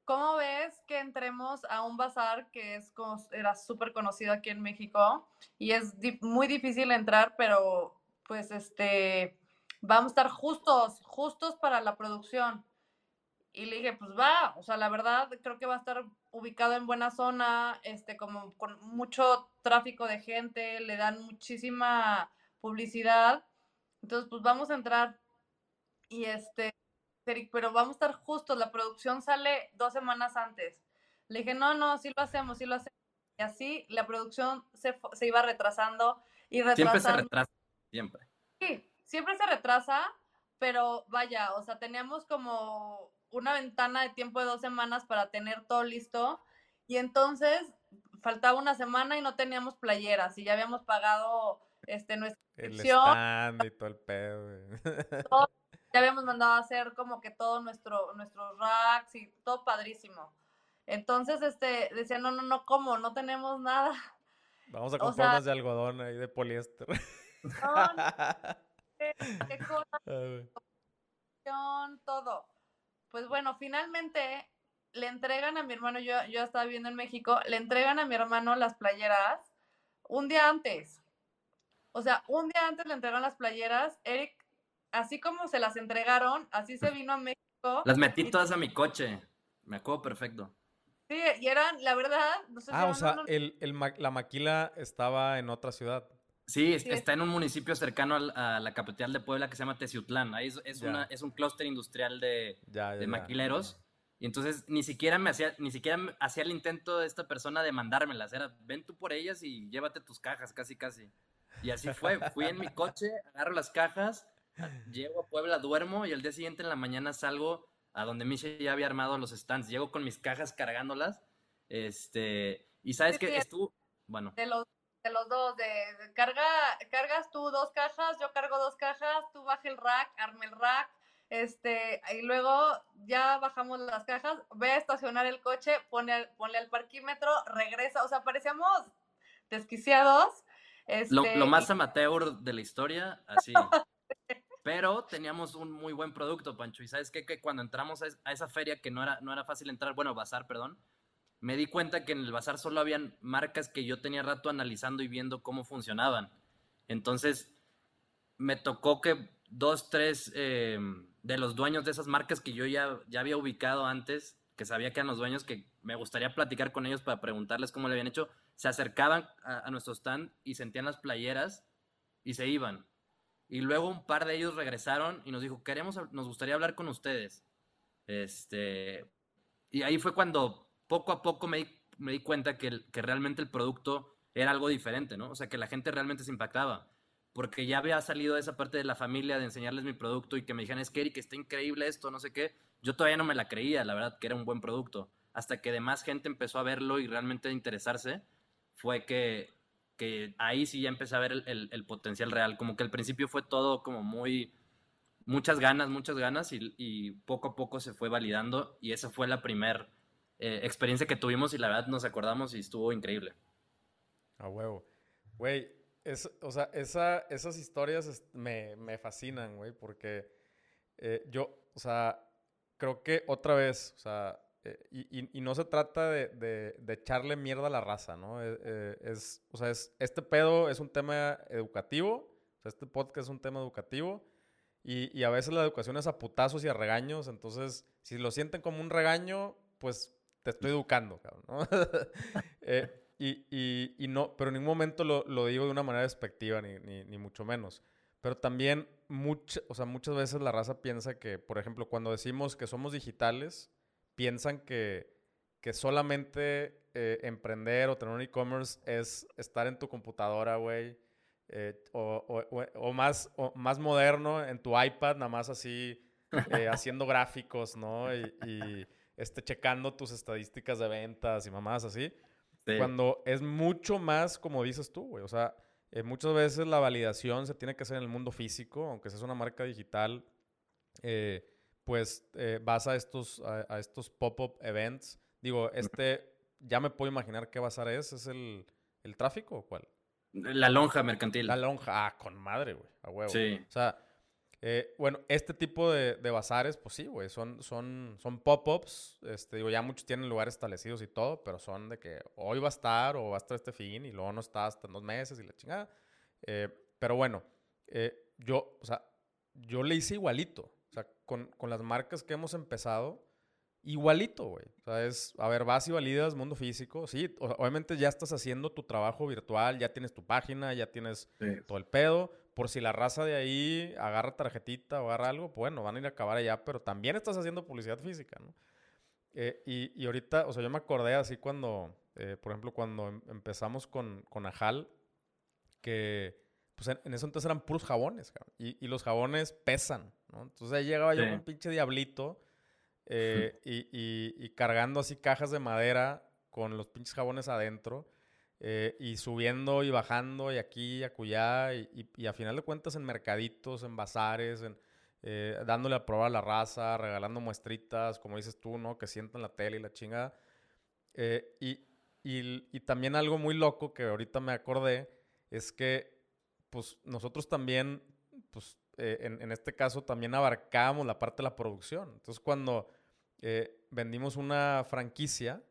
¿cómo ves que entremos a un bazar que es era súper conocido aquí en México y es di- muy difícil entrar, pero pues este, vamos a estar justos, justos para la producción. Y le dije, pues va, o sea, la verdad creo que va a estar ubicado en buena zona, este, como con mucho tráfico de gente, le dan muchísima publicidad. Entonces, pues vamos a entrar. Y este, Eric, pero vamos a estar justos, la producción sale dos semanas antes. Le dije, no, no, sí lo hacemos, sí lo hacemos. Y así la producción se, se iba retrasando y siempre se retrasando. retrasa. Siempre. Sí, siempre se retrasa, pero vaya, o sea, teníamos como una ventana de tiempo de dos semanas para tener todo listo y entonces faltaba una semana y no teníamos playeras y ya habíamos pagado este, nuestra El inscripción, stand y todo el pedo. güey. Ya habíamos mandado a hacer como que todo nuestro, nuestros racks y todo padrísimo. Entonces, este, decía, no, no, no, ¿cómo? No tenemos nada. Vamos a O comprar sea- unas de algodón ahí de poliéster. No, no, qué, qué cosa. Ay, güey. información, todo. Pues bueno, finalmente le entregan a mi hermano, yo, yo estaba viviendo en México, le entregan a mi hermano las playeras un día antes. O sea, un día antes le entregan las playeras. Eric, así como se las entregaron, así se vino a México. Las metí y- todas a mi coche. Me acuerdo perfecto. Sí, y eran, la verdad, no sé si Ah, o sea, unos- el, el ma- la maquila estaba en otra ciudad. Sí, es- Sí. está en un municipio cercano a la capital de Puebla que se llama Teciutlán. Ahí es, es una, es un clúster industrial de, Ya, ya, de ya. maquileros. Y entonces ni siquiera me hacía, ni siquiera hacía el intento de esta persona de mandármelas. Era, ven tú por ellas y llévate tus cajas, casi, casi. Y así fue. Fui en mi coche, agarro las cajas, llego a Puebla, duermo y al día siguiente en la mañana salgo a donde Misha ya había armado los stands. Llego con mis cajas cargándolas. Este, y sabes Sí, que estuvo, bueno, de los de los dos, de, de carga, cargas tú dos cajas, yo cargo dos cajas, tú baja el rack, arme el rack, este, y luego ya bajamos las cajas, ve a estacionar el coche, pone, ponle al parquímetro, regresa, o sea, parecíamos desquiciados. Lo, este, lo y- más amateur de la historia, así. Pero teníamos un muy buen producto, Pancho. Y sabes qué? que cuando entramos a, es- a esa feria, que no era, no era fácil entrar, bueno, bazar, perdón, me di cuenta que en el bazar solo habían marcas que yo tenía rato analizando y viendo cómo funcionaban. Entonces, me tocó que dos, tres eh, de los dueños de esas marcas que yo ya, ya había ubicado antes, que sabía que eran los dueños, que me gustaría platicar con ellos para preguntarles cómo le habían hecho, se acercaban a nuestro stand y sentían las playeras y se iban. Y luego un par de ellos regresaron y nos dijo, queremos, nos gustaría hablar con ustedes. Este, y ahí fue cuando poco a poco me di, me di cuenta que, que realmente el producto era algo diferente, ¿no? O sea, que la gente realmente se impactaba. Porque ya había salido esa parte de la familia de enseñarles mi producto y que me dijeran, es que Eric, está increíble esto, no sé qué. Yo todavía no me la creía, la verdad, que era un buen producto. Hasta que demás gente empezó a verlo y realmente a interesarse, fue que, que ahí sí ya empecé a ver el, el, el, potencial real. Como que al principio fue todo como muy, muchas ganas, muchas ganas y, y poco a poco se fue validando y esa fue la primera eh, experiencia que tuvimos y la verdad nos acordamos y estuvo increíble. A huevo. Güey, es, o sea, esa, esas historias me, me fascinan, güey, porque eh, yo, o sea, creo que otra vez, o sea, eh, y, y, no se trata de, de, de, echarle mierda a la raza, ¿no? Eh, es, o sea, es, este pedo es un tema educativo, o sea, este podcast es un tema educativo, y, y, a veces la educación es a putazos y a regaños, entonces, si lo sienten como un regaño, pues te estoy educando, cabrón, ¿no? eh, y, y, y, no, pero en ningún momento lo, lo digo de una manera despectiva, ni, ni, ni, mucho menos. Pero también, mucha, o sea, muchas veces la raza piensa que, por ejemplo, cuando decimos que somos digitales, piensan que, que solamente eh, emprender o tener un e-commerce es estar en tu computadora, güey. Eh, o, o, o, más, o más moderno, en tu iPad, nada más así, eh, haciendo gráficos, ¿no? Y, y este, checando tus estadísticas de ventas y mamás así. Sí. Cuando es mucho más, como dices tú, güey. O sea, eh, muchas veces la validación se tiene que hacer en el mundo físico, aunque seas una marca digital, eh, pues eh, vas a estos, a, a estos pop-up events. Digo, este, ya me puedo imaginar qué bazar es. ¿Es el, el tráfico o cuál? La lonja mercantil. La lonja, ah, con madre, güey, a huevo. Sí. O sea, eh, bueno, este tipo de, de bazares, pues sí, güey, son, son, son pop-ups. Este, digo, ya muchos tienen lugares establecidos y todo, pero son de que hoy va a estar o va a estar este fin y luego no está hasta en dos meses y la chingada. Eh, pero bueno, eh, yo, o sea, yo le hice igualito. O con, con las marcas que hemos empezado, igualito, güey. O sea, es, a ver, vas y validas mundo físico. Sí, obviamente ya estás haciendo tu trabajo virtual, ya tienes tu página, ya tienes sí. todo el pedo por si la raza de ahí agarra tarjetita o agarra algo, bueno, van a ir a acabar allá, pero también estás haciendo publicidad física, ¿no? Eh, y, y, ahorita, o sea, yo me acordé así cuando, eh, por ejemplo, cuando em empezamos con, con Ajal, que pues en, en, eso entonces eran puros jabones, cabrón, y, y, los jabones pesan, ¿no? Entonces ahí llegaba sí. yo con un pinche diablito eh, y, y cargando así cajas de madera con los pinches jabones adentro. Eh, y subiendo y bajando y aquí y acullá y, y, y, a final de cuentas en mercaditos, en bazares, en, eh, dándole a probar a la raza, regalando muestritas, como dices tú, ¿no? Que sientan la tele y la chingada. Eh, y, y, también algo muy loco que ahorita me acordé es que pues nosotros también, pues eh, en, este caso también abarcábamos la parte de la producción. Entonces cuando eh, vendimos una franquicia,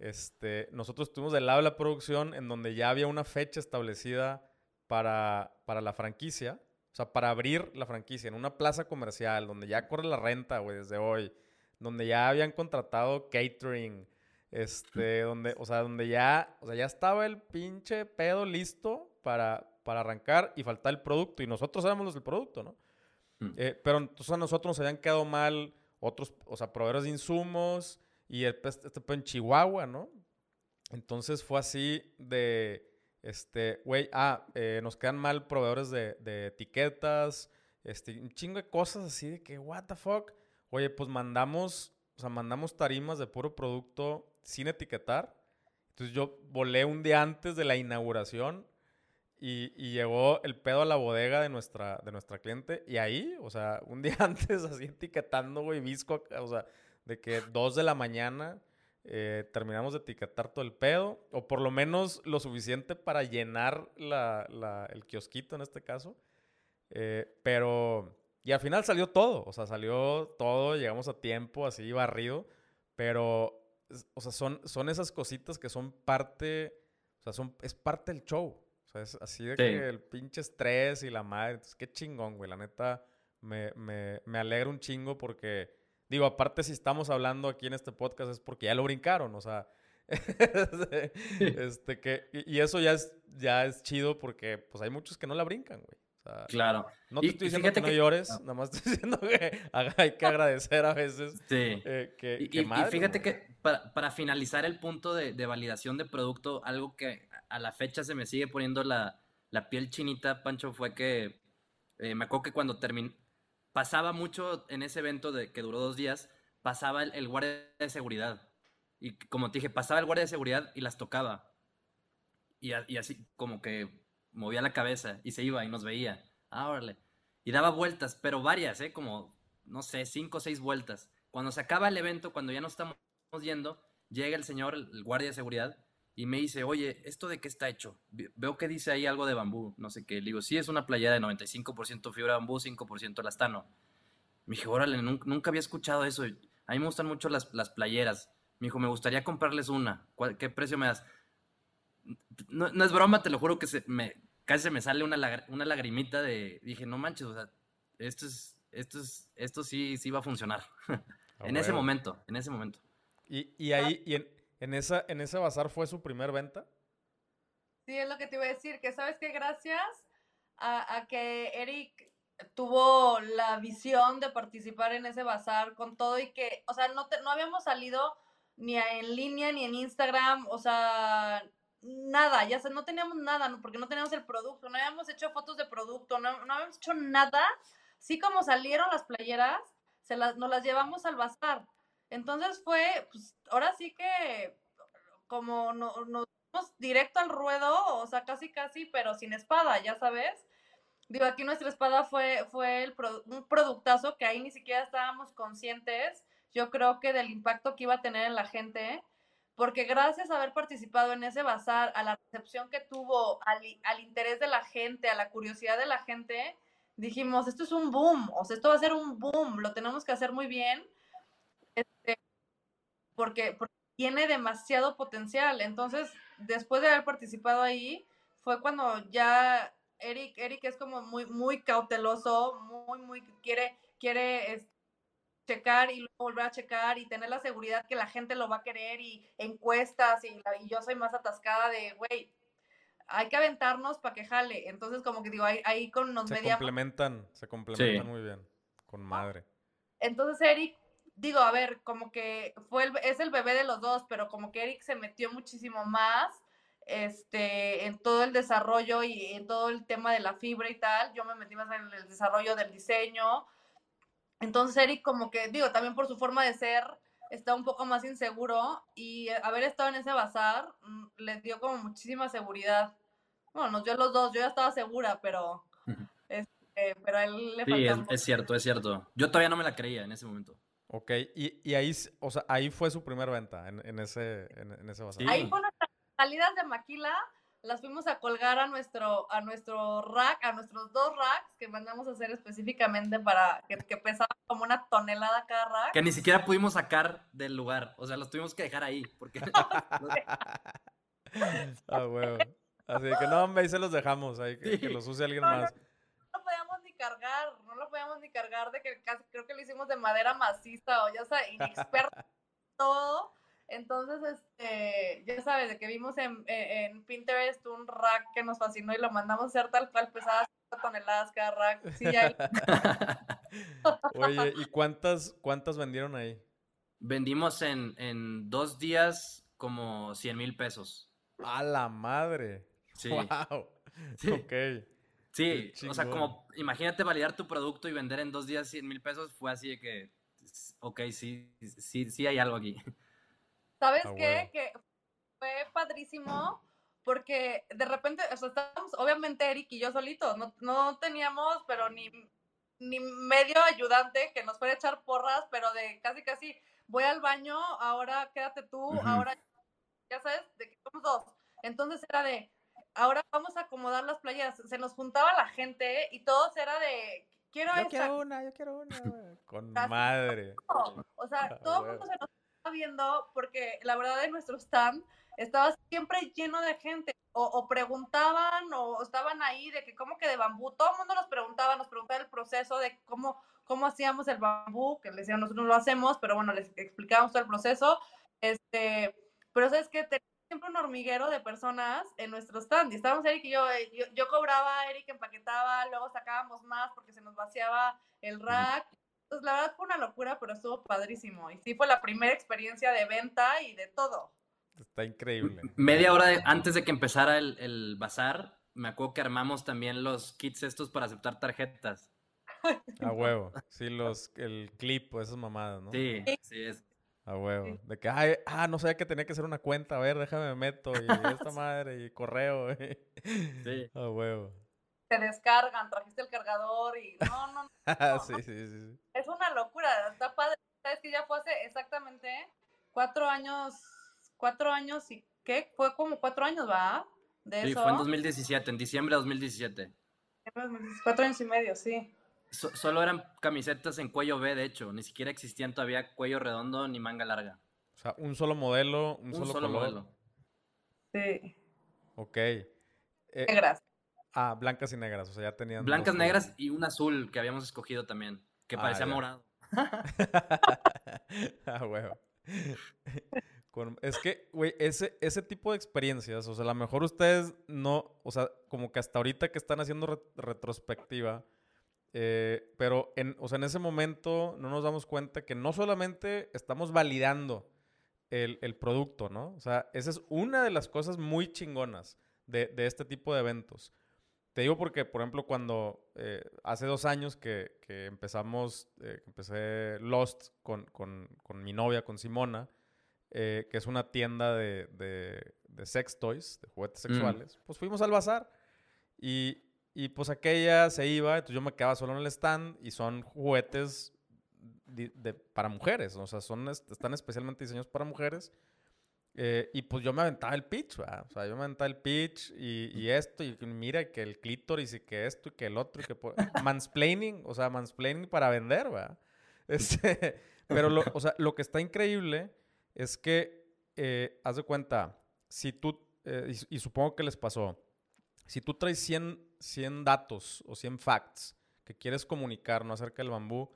este, nosotros estuvimos del lado de la producción en donde ya había una fecha establecida para, para la franquicia, o sea, para abrir la franquicia en una plaza comercial donde ya corre la renta, güey, desde hoy, donde ya habían contratado catering, este, donde, o sea, donde ya, o sea, ya estaba el pinche pedo listo para, para arrancar y faltaba el producto y nosotros éramos los del producto, ¿no? Mm. Eh, pero entonces a nosotros nos habían quedado mal otros, o sea, proveedores de insumos, y el, este fue en Chihuahua, ¿no? Entonces fue así de, este, güey, ah, eh, nos quedan mal proveedores de, de, etiquetas, este, un chingo de cosas así de que, what the fuck. Oye, pues mandamos, o sea, mandamos tarimas de puro producto sin etiquetar. Entonces yo volé un día antes de la inauguración y, y, llegó el pedo a la bodega de nuestra, de nuestra cliente y ahí, o sea, un día antes así etiquetando, güey, visco, o sea, de que dos de la mañana eh, terminamos de etiquetar todo el pedo, o por lo menos lo suficiente para llenar la, la, el kiosquito en este caso. Eh, pero, y al final salió todo, o sea, salió todo, llegamos a tiempo, así barrido, pero, o sea, son, son esas cositas que son parte, o sea, son, es parte del show. O sea, es así de sí. que el pinche estrés y la madre, entonces qué chingón, güey, la neta, me, me, me alegra un chingo porque Digo, aparte si estamos hablando aquí en este podcast es porque ya lo brincaron, o sea, este que y eso ya es ya es chido porque pues hay muchos que no la brincan, güey. O sea, Claro. no te Y- estoy diciendo que, no que- llores, nada más estoy diciendo que hay que agradecer a veces Sí. eh, que, Y, que y- y madre, fíjate güey. que para, para finalizar el punto de, de validación de producto, algo que a la fecha se me sigue poniendo la, la piel chinita, Pancho, fue que eh, me acuerdo que cuando terminó, pasaba mucho en ese evento de, que duró dos días, pasaba el, guardia de seguridad. Y como te dije, pasaba el guardia de seguridad y las tocaba. Y, así como que movía la cabeza y se iba y nos veía. Ah. Y daba vueltas, pero varias, ¿eh? Como, no sé, cinco o seis vueltas. Cuando se acaba el evento, cuando ya no estamos yendo, llega el señor, el guardia de seguridad, y me dice, oye, ¿esto de qué está hecho? Ve- Veo que dice ahí algo de bambú, no sé qué. Le digo, sí, es una playera de 95% fibra de bambú, 5% elastano. Me dije, órale, nun- nunca había escuchado eso. A mí me gustan mucho las, las playeras. Me dijo, me gustaría comprarles una. ¿Cuál- ¿Qué precio me das? No, no es broma, te lo juro que se me, casi se me sale una, lagr- una lagrimita de... Dije, no manches, o sea, esto es... Esto, es, esto sí, sí va a funcionar. En ese huevo. momento, en ese momento. Y, y ahí, y en, en esa, en ese bazar fue su primer venta. Sí, es lo que te iba a decir, que sabes que gracias a, que Eric tuvo la visión de participar en ese bazar con todo y que, o sea, no, te- no habíamos salido ni en línea ni en Instagram, o sea, nada, ya no teníamos nada, porque no teníamos el producto, no habíamos hecho fotos de producto, no, no habíamos hecho nada, sí como salieron las playeras, se las, nos las llevamos al bazar. Entonces fue, pues, ahora sí que como no, nos fuimos directo al ruedo, o sea, casi casi, pero sin espada, ya sabes. Digo, aquí nuestra espada fue, fue el un productazo que ahí ni siquiera estábamos conscientes, yo creo que del impacto que iba a tener en la gente, porque gracias a haber participado en ese bazar, a la recepción que tuvo, al, al interés de la gente, a la curiosidad de la gente, dijimos, esto es un boom, o sea, esto va a ser un boom, lo tenemos que hacer muy bien, porque, porque tiene demasiado potencial. Entonces, después de haber participado ahí, fue cuando ya Eric, Eric es como muy, muy cauteloso, muy, muy, quiere, quiere este, checar y luego volver a checar y tener la seguridad que la gente lo va a querer y encuestas y, yo soy más atascada de, güey, hay que aventarnos para que jale. Entonces, como que digo, ahí, ahí con nos Se mediamos. complementan, se complementan Sí. muy bien. Con madre. Entonces Eric, digo, a ver, como que fue el, es el bebé de los dos, pero como que Eric se metió muchísimo más este, en todo el desarrollo y en todo el tema de la fibra y tal. Yo me metí más en el desarrollo del diseño. Entonces Eric como que, digo, también por su forma de ser, está un poco más inseguro y haber estado en ese bazar mm, le dio como muchísima seguridad. Bueno, nos dio los dos, yo ya estaba segura, pero, este, pero a él le Sí, es cierto, es cierto. Yo todavía no me la creía en ese momento. Ok, y, y ahí, o sea, ahí fue su primer venta, en, en ese, en, en ese bazar. Sí. Ahí fue nuestras salidas de maquila, las fuimos a colgar a nuestro, a nuestro rack, a nuestros dos racks que mandamos a hacer específicamente para que, que pesaban como una tonelada cada rack. Que ni siquiera pudimos sacar del lugar. O sea, los tuvimos que dejar ahí. Porque Ah, huevo. Así que no, hombre, ahí se los dejamos, ahí que, los use alguien No, no, más. No lo podíamos ni cargar, no lo podíamos ni cargar de que casi, creo que lo hicimos de madera maciza o ya sabes, inexperto en todo. Entonces, este, ya sabes, de que vimos en, Pinterest un rack que nos fascinó y lo mandamos a hacer tal cual, pesaba 5 toneladas cada rack. Sí, ahí Oye, ¿y cuántas, cuántas vendieron ahí? vendimos en, en dos días como 100 mil pesos. ¡A la madre! Sí. ¡Wow! Sí. Ok. Sí, o sea, como imagínate validar tu producto y vender en dos días 100 mil pesos, fue así de que, ok, sí, sí, sí hay algo aquí. ¿Sabes A qué? Que fue padrísimo porque de repente, o sea, estábamos, obviamente Eric y yo solitos, no, no teníamos, pero ni, ni medio ayudante que nos fuera a echar porras, pero de casi, casi, voy al baño, ahora quédate tú, ahora, ya sabes, de que somos dos. Entonces era de, ahora vamos a acomodar las playas. Se nos juntaba la gente y todos era de, quiero Yo esta, quiero una, yo quiero una. Con Casi madre. o sea, todo el mundo se nos estaba viendo porque la verdad en nuestro stand estaba siempre lleno de gente, o, preguntaban, o estaban ahí de que cómo que de bambú, todo el mundo nos preguntaba, nos preguntaba el proceso de cómo, cómo hacíamos el bambú, que les decían, nosotros lo hacemos, pero bueno, les explicábamos todo el proceso, este, pero sabes que siempre un hormiguero de personas en nuestro stand. Y estábamos Eric y yo, eh, yo, yo, cobraba, Eric empaquetaba, luego sacábamos más porque se nos vaciaba el rack. Entonces, la verdad fue una locura, pero estuvo padrísimo. Y sí fue la primera experiencia de venta y de todo. Está increíble. Media hora antes de que empezara el, el bazar, me acuerdo que armamos también los kits estos para aceptar tarjetas. A huevo. Sí, los, el clip o esas mamadas, ¿no? Sí, sí, es. A huevo. De que, ay, ah, no sabía que tenía que hacer una cuenta. A ver, déjame me meto. Y esta madre, y correo. Sí. A huevo. Se descargan, trajiste el cargador y. No, no, no. sí, sí, sí, Es una locura. Está padre. Sabes que ya fue hace exactamente cuatro años. Cuatro años y. ¿Qué? Fue como cuatro años, ¿va? De sí, fue en 2017, en diciembre de 2017. Cuatro años y medio, sí solo eran camisetas en cuello B, de hecho. Ni siquiera existían todavía cuello redondo ni manga larga. O sea, un solo modelo, un, solo, color. modelo. Sí. Ok. Eh, negras. Ah, blancas y negras. O sea, ya tenían. Blancas, negras y un azul que habíamos escogido también. Que ah, parecía morado. ah, huevo. es que, güey, ese, ese tipo de experiencias, o sea, a lo mejor ustedes no, o sea, como que hasta ahorita que están haciendo retrospectiva, eh, pero en, o sea, en ese momento no nos damos cuenta que no solamente estamos validando el, el, producto, ¿no? O sea, esa es una de las cosas muy chingonas de, de este tipo de eventos. Te digo porque, por ejemplo, cuando eh, hace dos años que, que empezamos, eh, empecé Lost con, con, con, mi novia, con Simona, que es una tienda de, de, de sex toys, de juguetes mm. sexuales, pues fuimos al bazar y, y pues aquella se iba, entonces yo me quedaba solo en el stand y son juguetes de, para mujeres, o sea, son, están especialmente diseñados para mujeres. Eh, y pues yo me aventaba el pitch, o sea, yo me aventaba el pitch y, y, esto, y mira que el clítoris y que esto y que el otro, y que mansplaining, o sea, mansplaining para vender, ¿verdad? Este, pero, lo, o sea, lo que está increíble es que, eh, haz de cuenta, si tú, eh, y, y, supongo que les pasó, si tú traes 100 100 datos o 100 facts que quieres comunicar ¿no? acerca del bambú,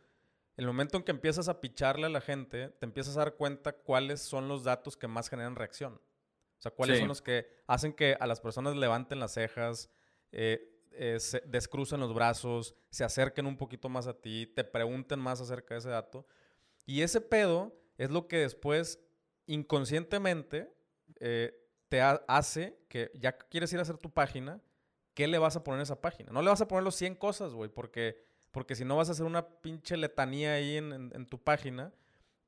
el momento en que empiezas a picharle a la gente, te empiezas a dar cuenta cuáles son los datos que más generan reacción. O sea, cuáles son los que hacen que a las personas levanten las cejas, eh, eh, se descrucen los brazos, se acerquen un poquito más a ti, te pregunten más acerca de ese dato. Y ese pedo es lo que después, inconscientemente, eh, te hace que ya quieres ir a hacer tu página, ¿qué le vas a poner en esa página? No le vas a poner los 100 cosas, güey, porque, porque si no vas a hacer una pinche letanía ahí en, tu página.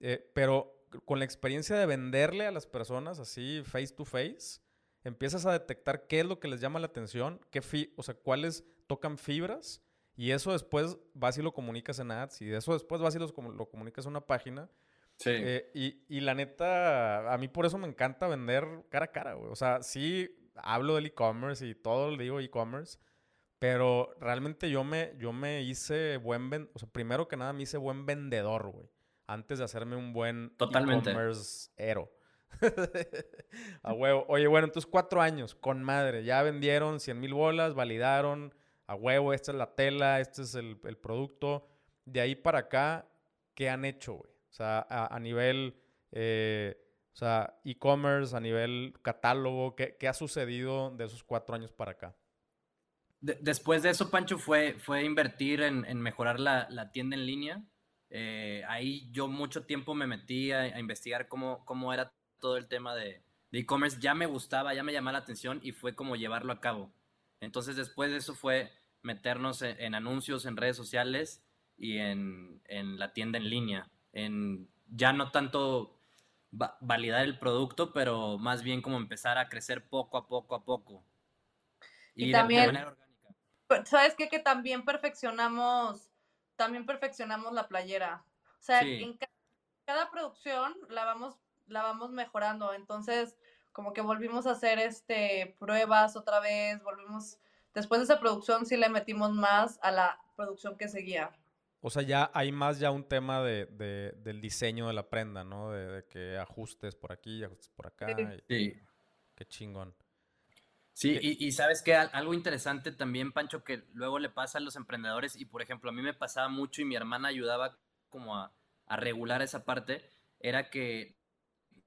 Eh, pero con la experiencia de venderle a las personas así face to face, empiezas a detectar qué es lo que les llama la atención, qué o sea, cuáles tocan fibras. Y eso después vas y lo comunicas en ads. Y de eso después vas y lo, lo comunicas en una página. Sí. Eh, y, y, la neta, a mí por eso me encanta vender cara a cara, güey. O sea, sí, hablo del e-commerce y todo le digo e-commerce, pero realmente yo me, yo me hice buen, ven o sea, primero que nada me hice buen vendedor, güey, antes de hacerme un buen e-commerce ero. a huevo. Oye, bueno, entonces cuatro años, con madre. Ya vendieron 100 mil bolas, validaron. A huevo, esta es la tela, este es el, el producto. De ahí para acá, ¿qué han hecho, güey? O sea, a, nivel eh, o sea, e-commerce a nivel catálogo, ¿qué, ¿qué, ha sucedido de esos cuatro años para acá? después de eso, Pancho, fue, fue invertir en, en mejorar la, la, tienda en línea. Eh, ahí yo mucho tiempo me metí a, investigar cómo, cómo, era todo el tema de e-commerce. ya me gustaba, ya me llamaba la atención y fue como llevarlo a cabo. Entonces, después de eso fue meternos en, en anuncios en redes sociales y en, en, la tienda en línea. En, ya no tanto validar el producto, pero más bien como empezar a crecer poco a poco a poco. Y, también, de manera orgánica. ¿Sabes qué? Que también perfeccionamos, también perfeccionamos la playera. O sea, en cada, producción la vamos, la vamos mejorando. Entonces, como que volvimos a hacer este pruebas otra vez, volvimos, después de esa producción sí le metimos más a la producción que seguía. O sea, ya hay más ya un tema de, del diseño de la prenda, ¿no? De, que ajustes por aquí, ajustes por acá. Sí. qué chingón. Sí, y, y, sabes que algo interesante también, Pancho, que luego le pasa a los emprendedores, y por ejemplo, a mí me pasaba mucho y mi hermana ayudaba como a, a regular esa parte, era que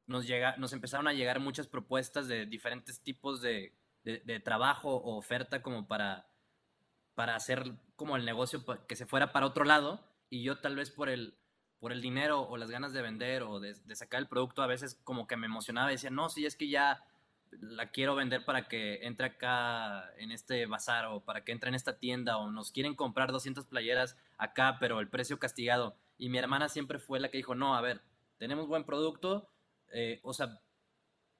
nos, llega, nos empezaron a llegar muchas propuestas de diferentes tipos de, de, trabajo o oferta como para, para hacer como el negocio que se fuera para otro lado y yo tal vez por el, por el dinero o las ganas de vender o de, sacar el producto a veces como que me emocionaba y decía, no, si es que ya la quiero vender para que entre acá en este bazar o para que entre en esta tienda o nos quieren comprar 200 playeras acá, pero el precio castigado. Y mi hermana siempre fue la que dijo, no, a ver, tenemos buen producto, eh, o sea,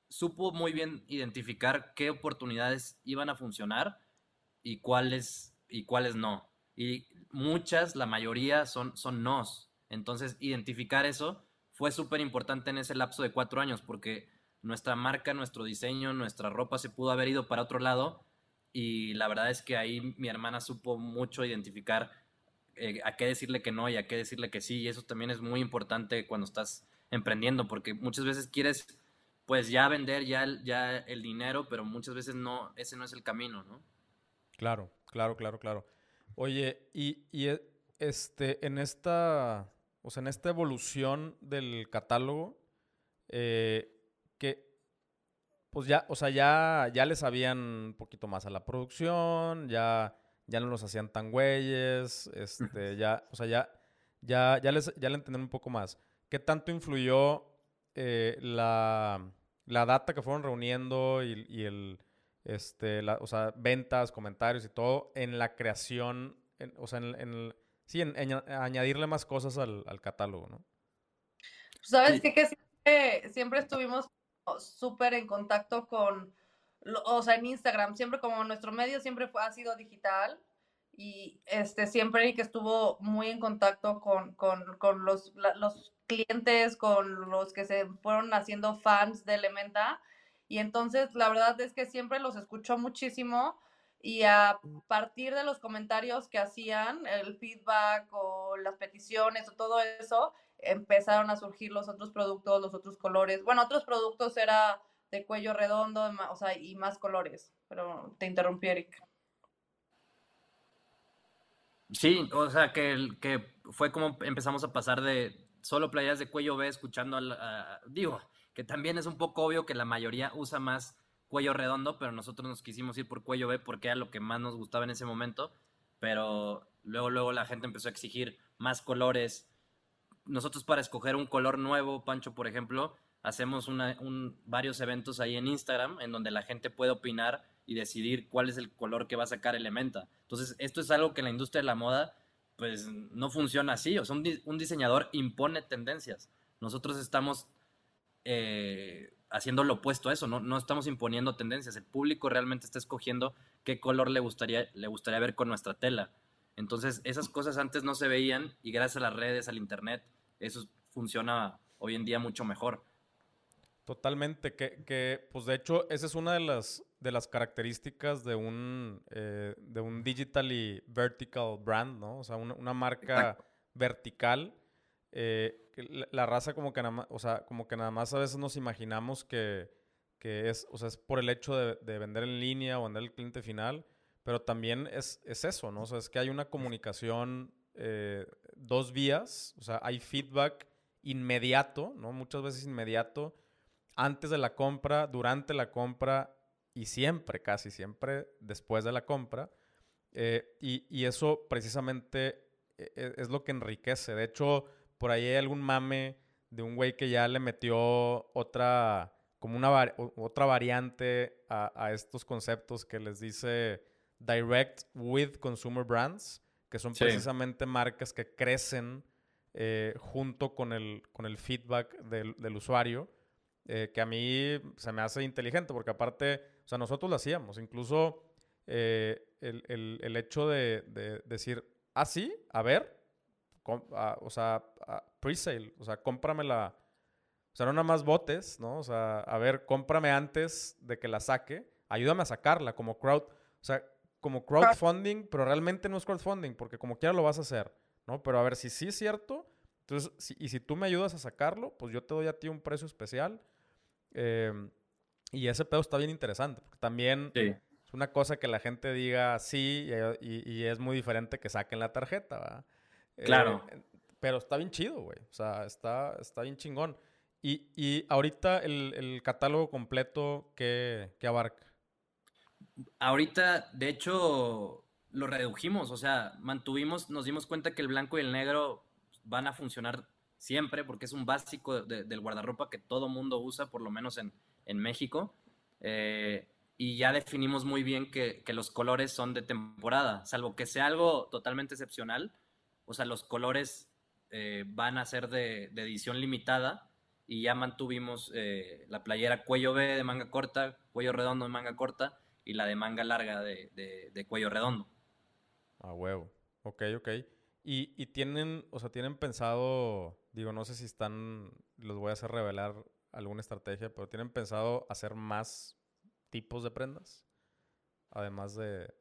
supo muy bien identificar qué oportunidades iban a funcionar y cuáles, y cuáles no. Y muchas, la mayoría son, son nos. Entonces, identificar eso fue súper importante en ese lapso de cuatro años porque nuestra marca, nuestro diseño, nuestra ropa se pudo haber ido para otro lado y la verdad es que ahí mi hermana supo mucho identificar eh, a qué decirle que no y a qué decirle que sí y eso también es muy importante cuando estás emprendiendo porque muchas veces quieres pues ya vender ya el, ya el dinero pero muchas veces no ese no es el camino no claro claro claro claro oye y, y e, este en esta o sea en esta evolución del catálogo eh, que pues ya, o sea, ya, ya les sabían un poquito más a la producción, ya, ya no los hacían tan güeyes, este, ya, o sea, ya, ya, ya les, ya le entendieron un poco más. ¿Qué tanto influyó eh, la, la, data que fueron reuniendo y, y el, este, la, o sea, ventas, comentarios y todo en la creación, o sea, en, en sí, en, añadirle más cosas al, al catálogo, ¿no? ¿Sabes qué? Que siempre, siempre estuvimos súper en contacto con, o sea, en Instagram, siempre como nuestro medio siempre fue, ha sido digital y este, siempre que estuvo muy en contacto con, con, con los, los clientes, con los que se fueron haciendo fans de Elementa. Y entonces la verdad es que siempre los escuchó muchísimo y a partir de los comentarios que hacían, el feedback o las peticiones o todo eso, empezaron a surgir los otros productos, los otros colores. Bueno, otros productos era de cuello redondo, o sea, y más colores. Pero te interrumpí, Eric. Sí, o sea, que, que fue como empezamos a pasar de solo playas de cuello B escuchando al... digo, que también es un poco obvio que la mayoría usa más cuello redondo, pero nosotros nos quisimos ir por cuello B porque era lo que más nos gustaba en ese momento. Pero luego, luego la gente empezó a exigir más colores, nosotros para escoger un color nuevo, Pancho, por ejemplo, hacemos un, varios eventos ahí en Instagram en donde la gente puede opinar y decidir cuál es el color que va a sacar Elementa. Entonces, esto es algo que en la industria de la moda, pues no funciona así. O sea, un, diseñador impone tendencias. Nosotros estamos eh, haciendo lo opuesto a eso, no, no estamos imponiendo tendencias. El público realmente está escogiendo qué color le gustaría, le gustaría ver con nuestra tela. Entonces, esas cosas antes no se veían y gracias a las redes, al internet, eso funciona hoy en día mucho mejor. Totalmente, que, que pues de hecho esa es una de las, de las características de un, eh, de un digital y vertical brand, ¿no? O sea, una, marca vertical. Eh, la, raza como que nada más, o sea, como que nada más a veces nos imaginamos que, que es, o sea, es por el hecho de, de, vender en línea o vender al cliente final, pero también es, es eso, ¿no? O sea, es que hay una comunicación eh, dos vías, o sea, hay feedback inmediato, ¿no? Muchas veces inmediato, antes de la compra, durante la compra y siempre, casi siempre, después de la compra. Eh, y, eso precisamente eh, es, lo que enriquece. De hecho, por ahí hay algún mame de un güey que ya le metió otra, como una otra variante a, a estos conceptos que les dice direct with consumer brands que son precisamente marcas que crecen eh, junto con el, con el feedback del, usuario, eh, que a mí se me hace inteligente, porque aparte, o sea, nosotros lo hacíamos, incluso eh, el, hecho de, decir, ah, sí, a ver, ah, o sea, ah, pre-sale, o sea, cómpramela, o sea, no nada más botes, ¿no? O sea, a ver, cómprame antes de que la saque, ayúdame a sacarla como crowd, o sea, como crowdfunding, pero realmente no es crowdfunding, porque como quiera lo vas a hacer, ¿no? Pero a ver, si sí es cierto, entonces, y si tú me ayudas a sacarlo, pues yo te doy a ti un precio especial. Em, Y ese pedo está bien interesante, porque también es una cosa que la gente diga sí y, es muy diferente que saquen la tarjeta, ¿verdad? Claro. Eh, pero está bien chido, güey. O sea, está, está bien chingón. Y, y ahorita el, el, catálogo completo, ¿qué, ¿qué abarca? Ahorita, de hecho, lo redujimos, o sea, mantuvimos, nos dimos cuenta que el blanco y el negro van a funcionar siempre porque es un básico del guardarropa que todo mundo usa, por lo menos en, México. Eh, y ya definimos muy bien que, los colores son de temporada, salvo que sea algo totalmente excepcional. O sea, los colores eh, van a ser de, edición limitada y ya mantuvimos eh, la playera cuello B de manga corta, cuello redondo de manga corta y la de manga larga de, cuello redondo. Ah, huevo. Ok, ok. Y, y, tienen, o sea, tienen pensado, digo, no sé si están, los voy a hacer revelar alguna estrategia, pero tienen pensado hacer más tipos de prendas, además de...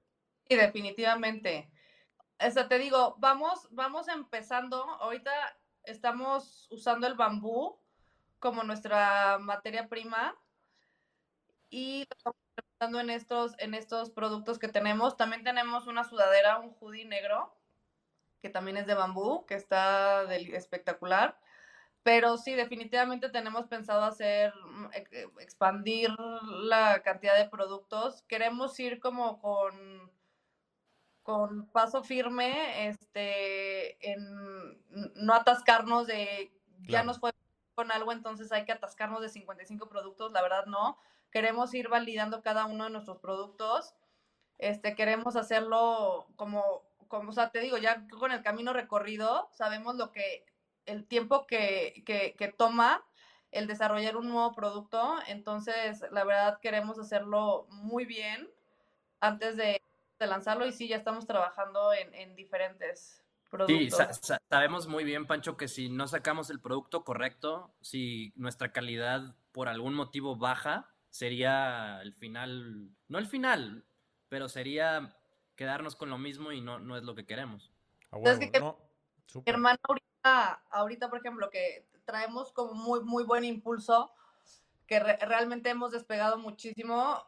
Sí, definitivamente. O sea, te digo, vamos, vamos empezando. Ahorita estamos usando el bambú como nuestra materia prima y estamos en estos, en estos productos que tenemos. También tenemos una sudadera, un hoodie negro que también es de bambú, que está espectacular. Pero sí, definitivamente tenemos pensado hacer, mm, expandir la cantidad de productos. Queremos ir como con, con paso firme, este, en no atascarnos de, ya nos fue con algo, entonces hay que atascarnos de 55 productos, la verdad no. Queremos ir validando cada uno de nuestros productos. Este, queremos hacerlo como como, o sea, te digo, ya con el camino recorrido, sabemos lo que, el tiempo que, que, toma el desarrollar un nuevo producto. Entonces, la verdad, queremos hacerlo muy bien antes de, lanzarlo. Y sí, ya estamos trabajando en, diferentes productos. Sí, sabemos muy bien, Pancho, que si no sacamos el producto correcto, si nuestra calidad por algún motivo baja, sería el final, no el final, pero sería quedarnos con lo mismo y no, no es lo que queremos. Ahorita, ahorita, por ejemplo, que traemos como muy, muy buen impulso, que realmente hemos despegado muchísimo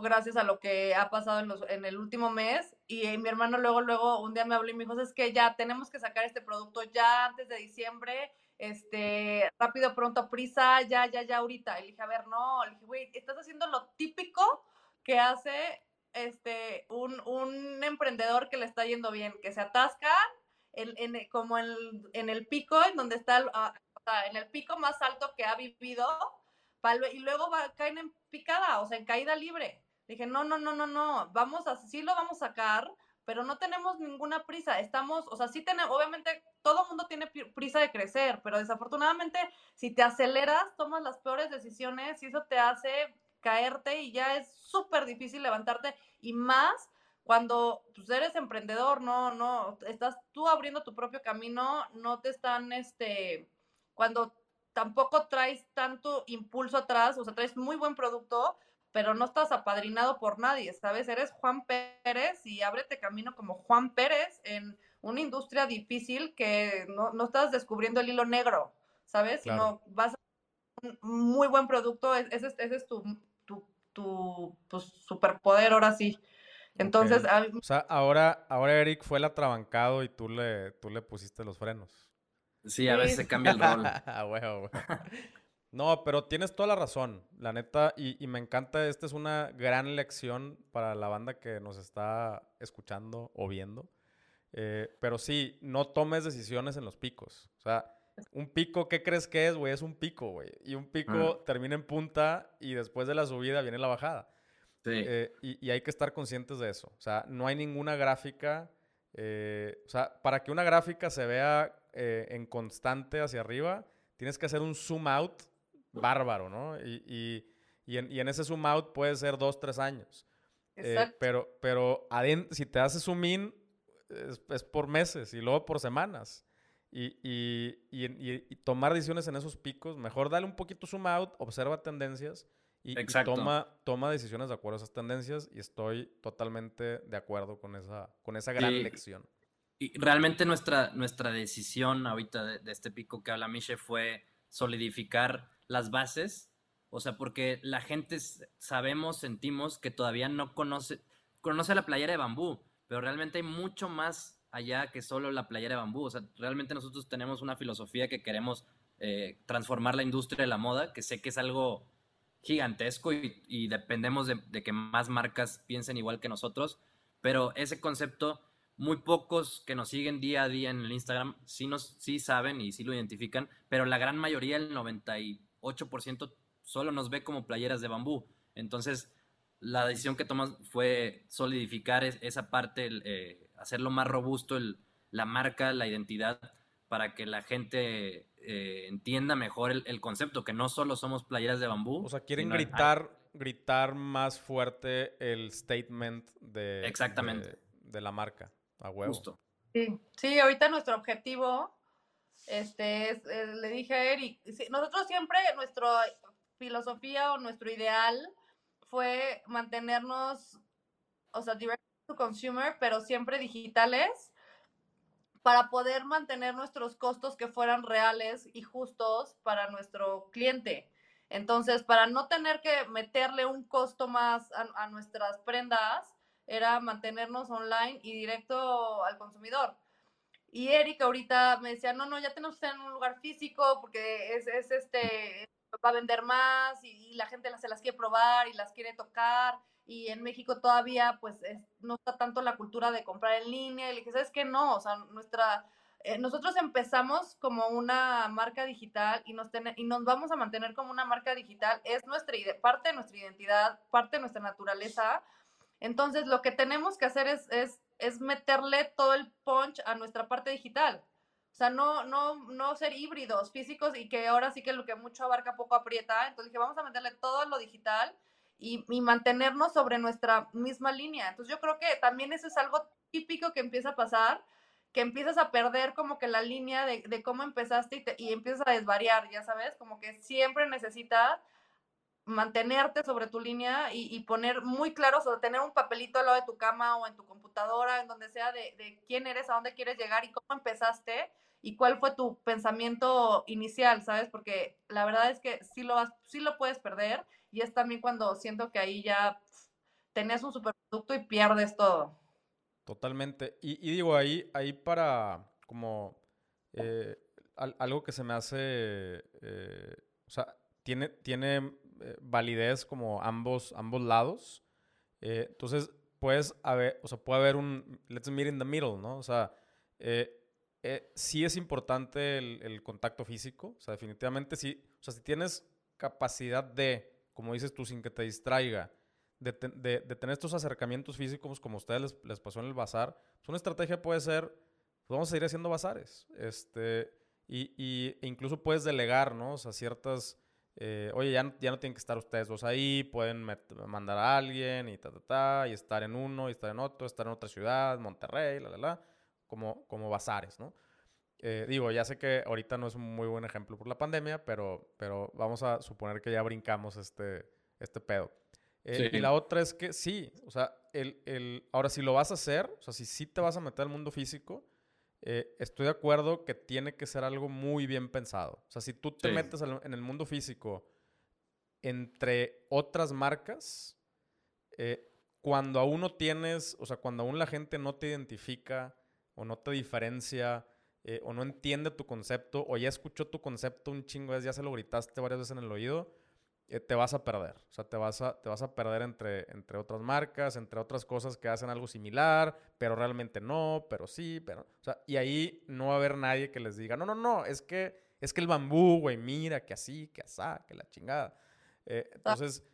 gracias a lo que ha pasado en, los, en el último mes. Y mi hermano luego, luego, un día me habló y me dijo, es que ya tenemos que sacar este producto ya antes de diciembre, este, rápido, pronto, prisa, ya, ya, ya, ahorita. Y le dije, a ver, no, le dije, güey, estás haciendo lo típico que hace este, un, un, emprendedor que le está yendo bien, que se atasca en, como en, en, el pico, en donde está, ah, o sea, en el pico más alto que ha vivido, y luego va, caen en picada, o sea, en caída libre. Dije, no, no, no, no, no, vamos a, sí lo vamos a sacar, pero no tenemos ninguna prisa. Estamos, o sea, sí tenemos, obviamente todo el mundo tiene prisa de crecer, pero desafortunadamente si te aceleras, tomas las peores decisiones y eso te hace caerte y ya es súper difícil levantarte y más cuando pues, eres emprendedor, no, no, estás tú abriendo tu propio camino, no te están, este, cuando tampoco traes tanto impulso atrás, o sea, traes muy buen producto, pero no estás apadrinado por nadie, ¿sabes? Eres Juan Pérez y ábrete camino como Juan Pérez en una industria difícil que no, no estás descubriendo el hilo negro, ¿sabes? Sino vas a un muy buen producto, ese, ese es tu, tu pues, superpoder ahora sí. Entonces, o sea, ahora, ahora Eric fue el atrabancado y tú le, tú le pusiste los frenos. Sí, a veces se cambia el rol. No, pero tienes toda la razón, la neta, y, me encanta, esta es una gran lección para la banda que nos está escuchando o viendo. Eh, pero sí, no tomes decisiones en los picos. O sea, un pico, ¿qué crees que es, güey? Es un pico, güey. Y un pico termina en punta y después de la subida viene la bajada. Sí. Eh, y, hay que estar conscientes de eso. O sea, no hay ninguna gráfica. Eh, o sea, para que una gráfica se vea en constante hacia arriba, tienes que hacer un zoom out bárbaro, ¿no? Y, en, ese zoom out puede ser dos, tres años. Exacto. pero pero si te haces zoom in, es por meses y luego por semanas y, tomar decisiones en esos picos. Mejor dale un poquito zoom out, observa tendencias y, toma, toma decisiones de acuerdo a esas tendencias. Y estoy totalmente de acuerdo con esa, con esa gran lección. Y realmente nuestra, nuestra decisión ahorita de, este pico que habla Miche fue solidificar las bases O sea, porque la gente sabemos, sentimos que todavía no conoce, conoce la playera de bambú, pero realmente hay mucho más allá que solo la playera de bambú. O sea, realmente nosotros tenemos una filosofía que queremos eh, transformar la industria de la moda, que sé que es algo gigantesco y, dependemos de, que más marcas piensen igual que nosotros, pero ese concepto, muy pocos que nos siguen día a día en el Instagram sí, nos, sí saben y sí lo identifican, pero la gran mayoría, el 98%, solo nos ve como playeras de bambú. Entonces, la decisión que tomamos fue solidificar esa parte, eh, hacerlo más robusto la marca, la identidad, para que la gente eh, entienda mejor el, concepto, que no solo somos playeras de bambú. O sea, quieren gritar, gritar más fuerte el statement de, Exactamente. de, la marca, a huevo. Justo. Sí. sí, ahorita nuestro objetivo, este, es, eh, le dije a Eric, nosotros siempre, nuestra filosofía o nuestro ideal fue mantenernos, o sea, direct to consumer, pero siempre digitales para poder mantener nuestros costos que fueran reales y justos para nuestro cliente. Entonces, para no tener que meterle un costo más a, nuestras prendas, era mantenernos online y directo al consumidor. Y Eric ahorita me decía, no, no, ya tenemos que estar en un lugar físico porque es, es este, va a vender más y, la gente se las quiere probar y las quiere tocar y en México todavía pues no está tanto la cultura de comprar en línea y le dije, ¿sabes qué? No, o sea, nuestra, eh, nosotros empezamos como una marca digital y nos, y nos vamos a mantener como una marca digital, es nuestra parte de nuestra identidad, parte de nuestra naturaleza. Entonces, lo que tenemos que hacer es, es meterle todo el punch a nuestra parte digital. O sea, no, no, no ser híbridos físicos y que ahora sí que lo que mucho abarca poco aprieta. Entonces dije, vamos a meterle todo lo digital y, mantenernos sobre nuestra misma línea. Entonces yo creo que también eso es algo típico que empieza a pasar, que empiezas a perder como que la línea de, cómo empezaste y, empiezas a desvariar, ya sabes, como que siempre necesitas mantenerte sobre tu línea y, poner muy claro, o sea, tener un papelito al lado de tu cama o en tu computadora, en donde sea, de, de quién eres, a dónde quieres llegar y cómo empezaste y cuál fue tu pensamiento inicial, ¿sabes? Porque la verdad es que sí lo, vas, sí lo puedes perder y es también cuando siento que ahí ya tenés un superproducto y pierdes todo. Totalmente. Y, digo, ahí, ahí para como eh, algo que se me hace, eh, o sea, tiene, tiene eh, validez como ambos, ambos lados. entonces, puedes haber, o sea, puede haber un, let's meet in the middle, ¿no? O sea, sí es importante el, el, contacto físico, o sea, definitivamente sí, o sea, si tienes capacidad de como dices tú, sin que te distraiga, de, tener estos acercamientos físicos como a ustedes les, pasó en el bazar, pues una estrategia puede ser, pues vamos a seguir haciendo bazares. Este, y, e incluso puedes delegar, ¿no? O sea, ciertas, eh, oye, ya, ya no tienen que estar ustedes dos ahí, pueden mandar a alguien y ta, ta, ta, y estar en uno, y estar en otro, estar en otra ciudad, Monterrey, la, la, la, como, como bazares, ¿no? Eh, digo, ya sé que ahorita no es un muy buen ejemplo por la pandemia, pero, pero vamos a suponer que ya brincamos este, este pedo. Eh, y la otra es que sí, o sea, el, el, ahora si lo vas a hacer, o sea, si sí te vas a meter al mundo físico, eh, estoy de acuerdo que tiene que ser algo muy bien pensado. O sea, si tú te metes en el mundo físico entre otras marcas, cuando aún no tienes, o sea, cuando aún la gente no te identifica o no te diferencia, eh, o no entiende tu concepto o ya escuchó tu concepto un chingo de veces, ya se lo gritaste varias veces en el oído, eh, te vas a perder. O sea, te vas a, te vas a perder entre, entre otras marcas, entre otras cosas que hacen algo similar, pero realmente no, pero sí, pero... O sea, y ahí no va a haber nadie que les diga, no, no, no, es que, es que el bambú, güey, mira, que así, que asá, que la chingada. Eh, entonces,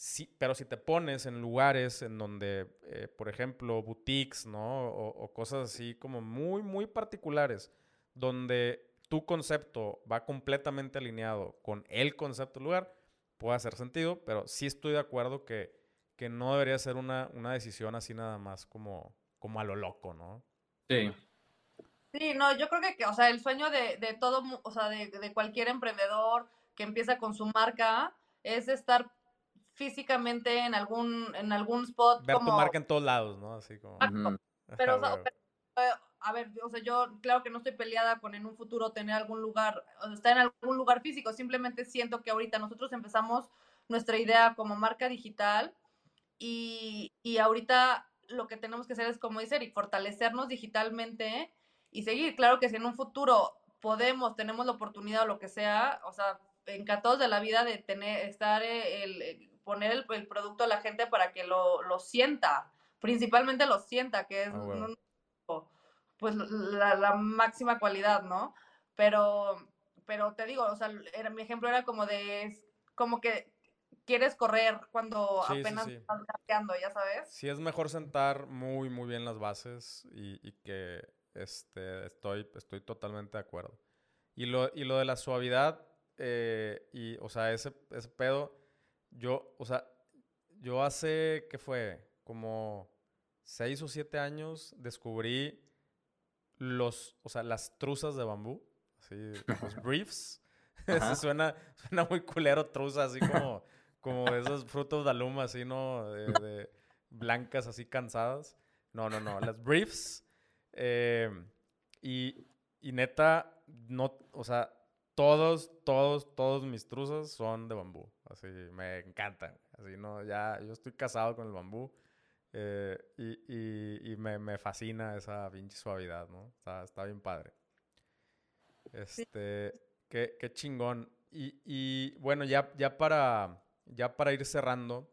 Sí, pero si te pones en lugares en donde, eh, por ejemplo, boutiques, ¿no? O, cosas así como muy, muy particulares, donde tu concepto va completamente alineado con el concepto del lugar, puede hacer sentido, pero sí estoy de acuerdo que, que no debería ser una, una, decisión así nada más como, como a lo loco, ¿no? Sí. Sí, no, yo creo que, o sea, el sueño de, de todo, o sea, de, de cualquier emprendedor que empieza con su marca es estar físicamente en algún, en algún spot. Ver tu marca en todos lados, ¿no? Así como. Pero, a ver, o sea, yo claro que no estoy peleada con en un futuro tener algún lugar, o estar en algún lugar físico, simplemente siento que ahorita nosotros empezamos nuestra idea como marca digital y, y ahorita lo que tenemos que hacer es, como dice Eric, fortalecernos digitalmente y seguir. Claro que si en un futuro podemos, tenemos la oportunidad o lo que sea, o sea, encantados de la vida de tener, estar, eh, el, poner el, el, producto a la gente para que lo, lo sienta, principalmente lo sienta, que es oh, pues la, la, máxima cualidad, ¿no? Pero, pero te digo, o sea, era, mi ejemplo era como de, como que quieres correr cuando sí, apenas sí, sí. estás cambiando, ya sabes. Sí, es mejor sentar muy, muy bien las bases y, y que este, estoy, estoy totalmente de acuerdo. Y lo, y lo de la suavidad, eh, y, o sea, ese, ese pedo, yo, o sea, yo hace, ¿qué fue? Como seis o siete años descubrí los, o sea, las truzas de bambú, así, los briefs. suena, suena muy culero truza, así como, como esos frutos de aluma, así, ¿no? De, de blancas, así cansadas. No, no, no. Las briefs eh, y, y, neta, no, o sea, todos, todos, todos mis truzas son de bambú. Así, me encantan. Así, no, ya, yo estoy casado con el bambú. Eh, y, y, y me, me, fascina esa pinche suavidad, ¿no? Está, está bien padre. Este, sí. qué, qué, chingón. Y, y, bueno, ya, ya, para, ya para ir cerrando,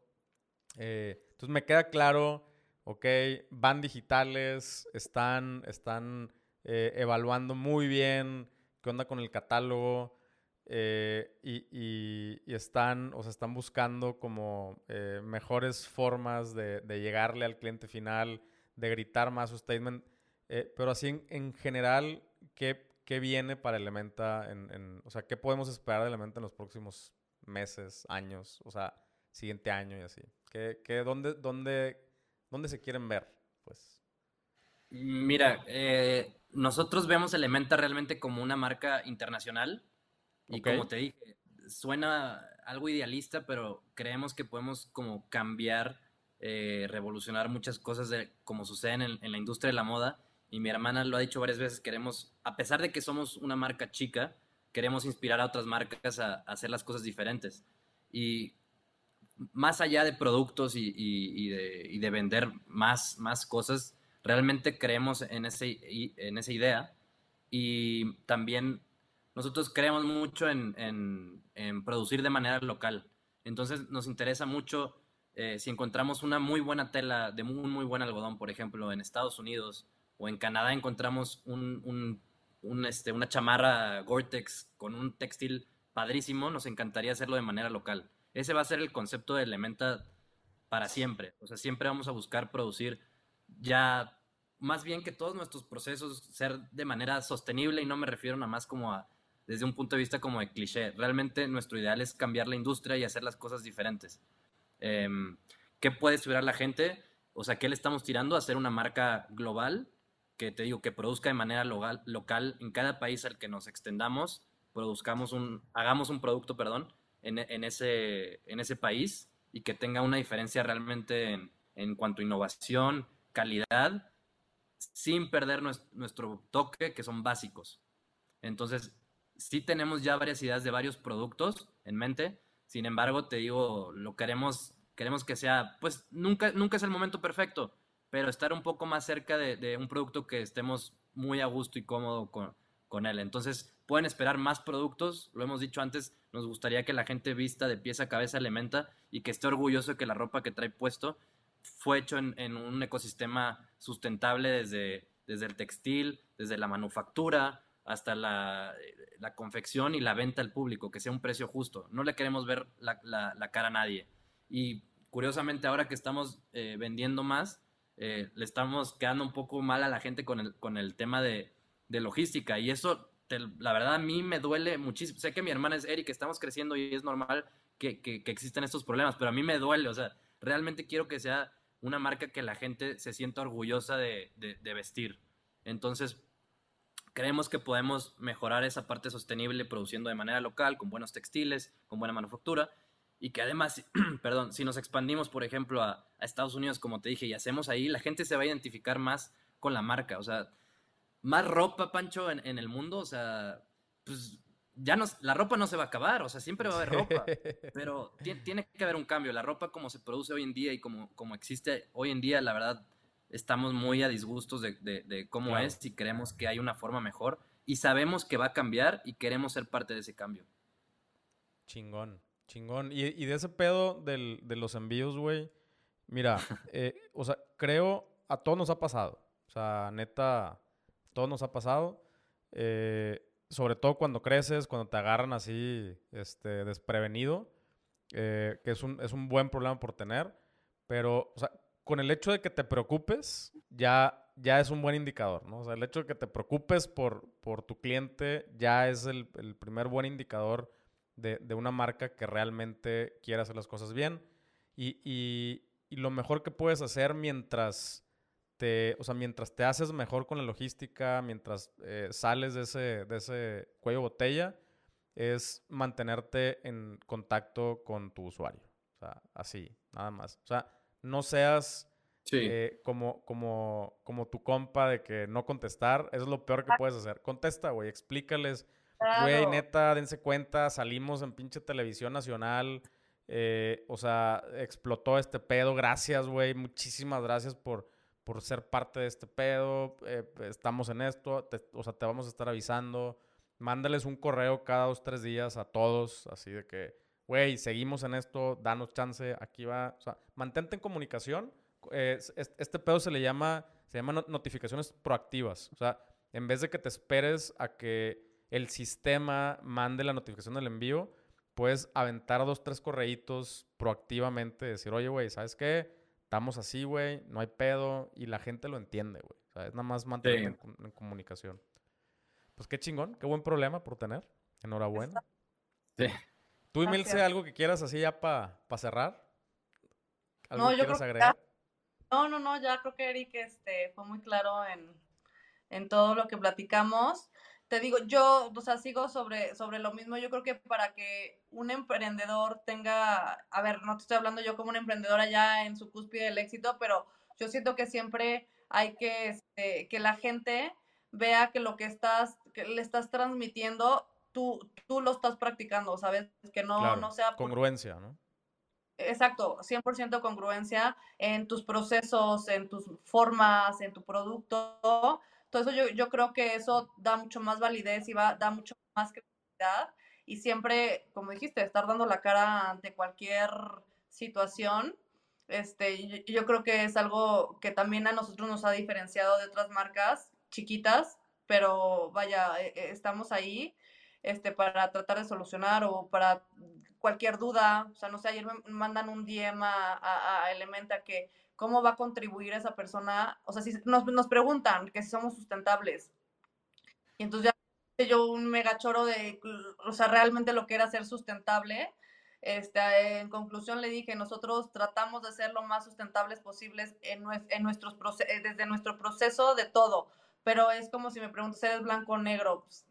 eh, entonces me queda claro ¿ok? Van digitales, están, están eh, evaluando muy bien qué onda con el catálogo eh, y, están, o sea, están buscando como eh, mejores formas de, llegarle al cliente final, de gritar más su statement. Eh, pero así en, en general, ¿qué, ¿qué, viene para Elementa? En, o sea, ¿qué podemos esperar de Elementa en los próximos meses, años? O sea, siguiente año y así. ¿Qué, qué, dónde, dónde, ¿Dónde se quieren ver? Pues. Mira, nosotros vemos Elementa realmente como una marca internacional. Y okay. como te dije, suena algo idealista, pero creemos que podemos como cambiar, eh, revolucionar muchas cosas de como suceden en, en, la industria de la moda. Y mi hermana lo ha dicho varias veces, queremos, a pesar de que somos una marca chica, queremos inspirar a otras marcas a, a hacer las cosas diferentes. Y más allá de productos y, y, y, de, y, de, vender más, más cosas, realmente creemos en, ese, en esa idea y también nosotros creemos mucho en, en, producir de manera local. Entonces nos interesa mucho eh, si encontramos una muy buena tela de muy, muy buen algodón, por ejemplo, en Estados Unidos o en Canadá encontramos este, una chamarra Gore-Tex con un textil padrísimo, nos encantaría hacerlo de manera local ese va a ser el concepto de Elementa para siempre. O sea, siempre vamos a buscar producir ya más bien que todos nuestros procesos ser de manera sostenible y no me refiero nada más como a desde un punto de vista como de cliché. Realmente nuestro ideal es cambiar la industria y hacer las cosas diferentes. Eh, ¿Qué puede esperar la gente? O sea, ¿qué le estamos tirando? A hacer una marca global que te digo que produzca de manera local, local en cada país al que nos extendamos, produzcamos un, hagamos un producto, perdón, en, en, ese, en ese país y que tenga una diferencia realmente en, en cuanto a innovación, calidad, sin perder nuestro, nuestro, toque, que son básicos. Entonces, sí tenemos ya varias ideas de varios productos en mente, sin embargo, te digo, lo queremos, queremos que sea, pues nunca, nunca es el momento perfecto, pero estar un poco más cerca de, un producto que estemos muy a gusto y cómodo con, con él. Entonces, pueden esperar más productos, lo hemos dicho antes, nos gustaría que la gente vista de pies a cabeza Elementa y que esté orgulloso de que la ropa que trae puesto fue hecho en, en un ecosistema sustentable desde, desde el textil, desde la manufactura hasta la, la, confección y la venta al público, que sea un precio justo. No le queremos ver la, la, la cara a nadie. Y curiosamente ahora que estamos eh, vendiendo más, eh, le estamos quedando un poco mal a la gente con el, con el tema de, de logística. Y eso te, la verdad a mí me duele muchísimo. Sé que mi hermana es Eric, estamos creciendo y es normal que, que, que existen estos problemas, pero a mí me duele, o sea, realmente quiero que sea una marca que la gente se sienta orgullosa de, de, de vestir. Entonces, creemos que podemos mejorar esa parte sostenible produciendo de manera local, con buenos textiles, con buena manufactura, y que además, perdón, si nos expandimos, por ejemplo, a, a, Estados Unidos, como te dije, y hacemos ahí, la gente se va a identificar más con la marca. O sea, más ropa, Pancho, en, en el mundo, o sea, pues ya no, la ropa no se va a acabar, o sea, siempre va a haber ropa, pero tiene que haber un cambio. La ropa como se produce hoy en día y como, como existe hoy en día, la verdad, estamos muy a disgustos de, de, cómo es y creemos que hay una forma mejor y sabemos que va a cambiar y queremos ser parte de ese cambio. Chingón, chingón. Y, y de ese pedo del, de los envíos, güey, mira, eh, o sea, creo a todos nos ha pasado. O sea, neta, a todos nos ha pasado. Eh, sobre todo cuando creces, cuando te agarran así este, desprevenido, eh, que es un, es un buen problema por tener, pero, o sea, con el hecho de que te preocupes, ya, ya es un buen indicador, ¿no? O sea, el hecho de que te preocupes por, por tu cliente ya es el, el primer buen indicador de, de, una marca que realmente quiere hacer las cosas bien. Y, y, lo mejor que puedes hacer mientras o sea, mientras te haces mejor con la logística, mientras eh, sales de ese, de ese cuello botella, es mantenerte en contacto con tu usuario. O sea, así, nada más. O sea, no seas eh, como, como, como tu compa de que no contestar. Eso es lo peor que puedes hacer. Contesta, güey, explícales. Güey, neta, dense cuenta, salimos en pinche televisión nacional. Eh, o sea, explotó este pedo. Gracias, güey. Muchísimas gracias por por ser parte de este pedo, eh, estamos en esto, o sea, te vamos a estar avisando. Mándales un correo cada dos, tres días a todos, así de que, güey, seguimos en esto, danos chance, aquí va. O sea, mantente en comunicación. este pedo se le llama, se llama notificaciones proactivas. O sea, en vez de que te esperes a que el sistema mande la notificación del envío, puedes aventar dos, tres correitos proactivamente, decir, oye, güey, ¿sabes qué? estamos así, güey, no hay pedo y la gente lo entiende, güey. O sea, es nada más mantener en, comunicación. Pues qué chingón, qué buen problema por tener. Enhorabuena. Sí. ¿Tú, Emilce, algo que quieras así ya para cerrar? ¿Algo no, que quieras agregar? no, no, no, ya creo que Eric este, fue muy claro en, en todo lo que platicamos te digo, yo, o sea, sigo sobre, sobre lo mismo. Yo creo que para que un emprendedor tenga, a ver, no te estoy hablando yo como una emprendedora ya en su cúspide del éxito, pero yo siento que siempre hay que, este, que la gente vea que lo que estás, que le estás transmitiendo, tú, tú lo estás practicando, ¿sabes? Que no, no sea... Congruencia, ¿no? Exacto, 100% congruencia en tus procesos, en tus formas, en tu producto todo eso yo, creo que eso da mucho más validez y va, da mucho más credibilidad y siempre, como dijiste, estar dando la cara ante cualquier situación. Este, yo, creo que es algo que también a nosotros nos ha diferenciado de otras marcas chiquitas, pero vaya, e, e, estamos ahí este, para tratar de solucionar o para cualquier duda. O sea, no sé, ayer me mandan un DM a, Elementa que cómo va a contribuir esa persona, o sea, si nos, nos preguntan que si somos sustentables. Y entonces ya yo un mega choro de, o sea, realmente lo que era ser sustentable. Este, en conclusión le dije, nosotros tratamos de ser lo más sustentables posibles en, en nuestros eh, desde nuestro proceso de todo, pero es como si me preguntas, ¿eres blanco o negro? Pues,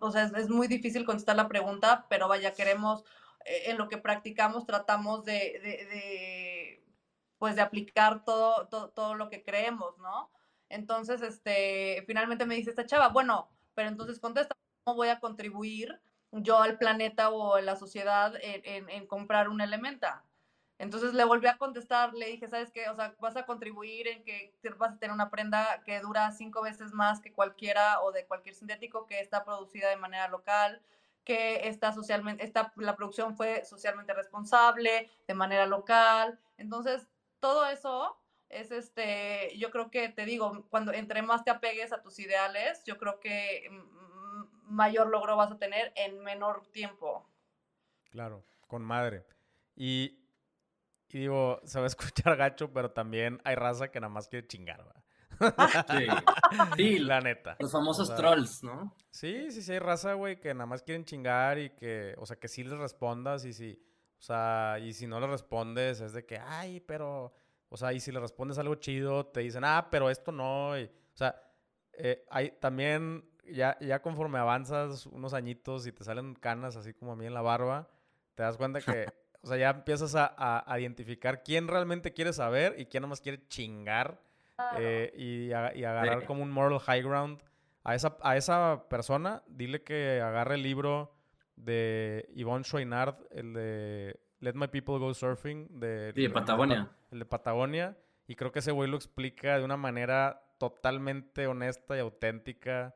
o sea, es, muy difícil contestar la pregunta, pero vaya, queremos, eh, en lo que practicamos, tratamos de, de pues de aplicar todo, todo, lo que creemos, ¿no? Entonces, este, finalmente me dice esta chava, bueno, pero entonces contesta, ¿cómo voy a contribuir yo al planeta o a la sociedad en, comprar un elementa? Entonces le volví a contestar, le dije, ¿sabes qué? O sea, vas a contribuir en que vas a tener una prenda que dura cinco veces más que cualquiera o de cualquier sintético que está producida de manera local, que está socialmente, está, la producción fue socialmente responsable, de manera local. Entonces, todo eso es este, yo creo que te digo, cuando entre más te apegues a tus ideales, yo creo que mayor logro vas a tener en menor tiempo. Claro, con madre. Y, digo, se va a escuchar gacho, pero también hay raza que nada más quiere chingar, Sí. sí, la neta. Los famosos trolls, ¿no? Sí, sí, sí, hay raza, güey, que nada más quieren chingar y que, o sea, que sí les respondas y si o sea, y si no le respondes, es de que, ay, pero, o sea, y si le respondes algo chido, te dicen, ah, pero esto no. o sea, eh, hay también, ya, ya conforme avanzas unos añitos y te salen canas así como a mí en la barba, te das cuenta que, o sea, ya empiezas a, identificar quién realmente quiere saber y quién nomás quiere chingar eh, y, y, agarrar como un moral high ground a esa, a esa persona, dile que agarre el libro de Yvonne Chouinard, el de Let My People Go Surfing. De, Sí, de Patagonia. El de Patagonia. Y creo que ese güey lo explica de una manera totalmente honesta y auténtica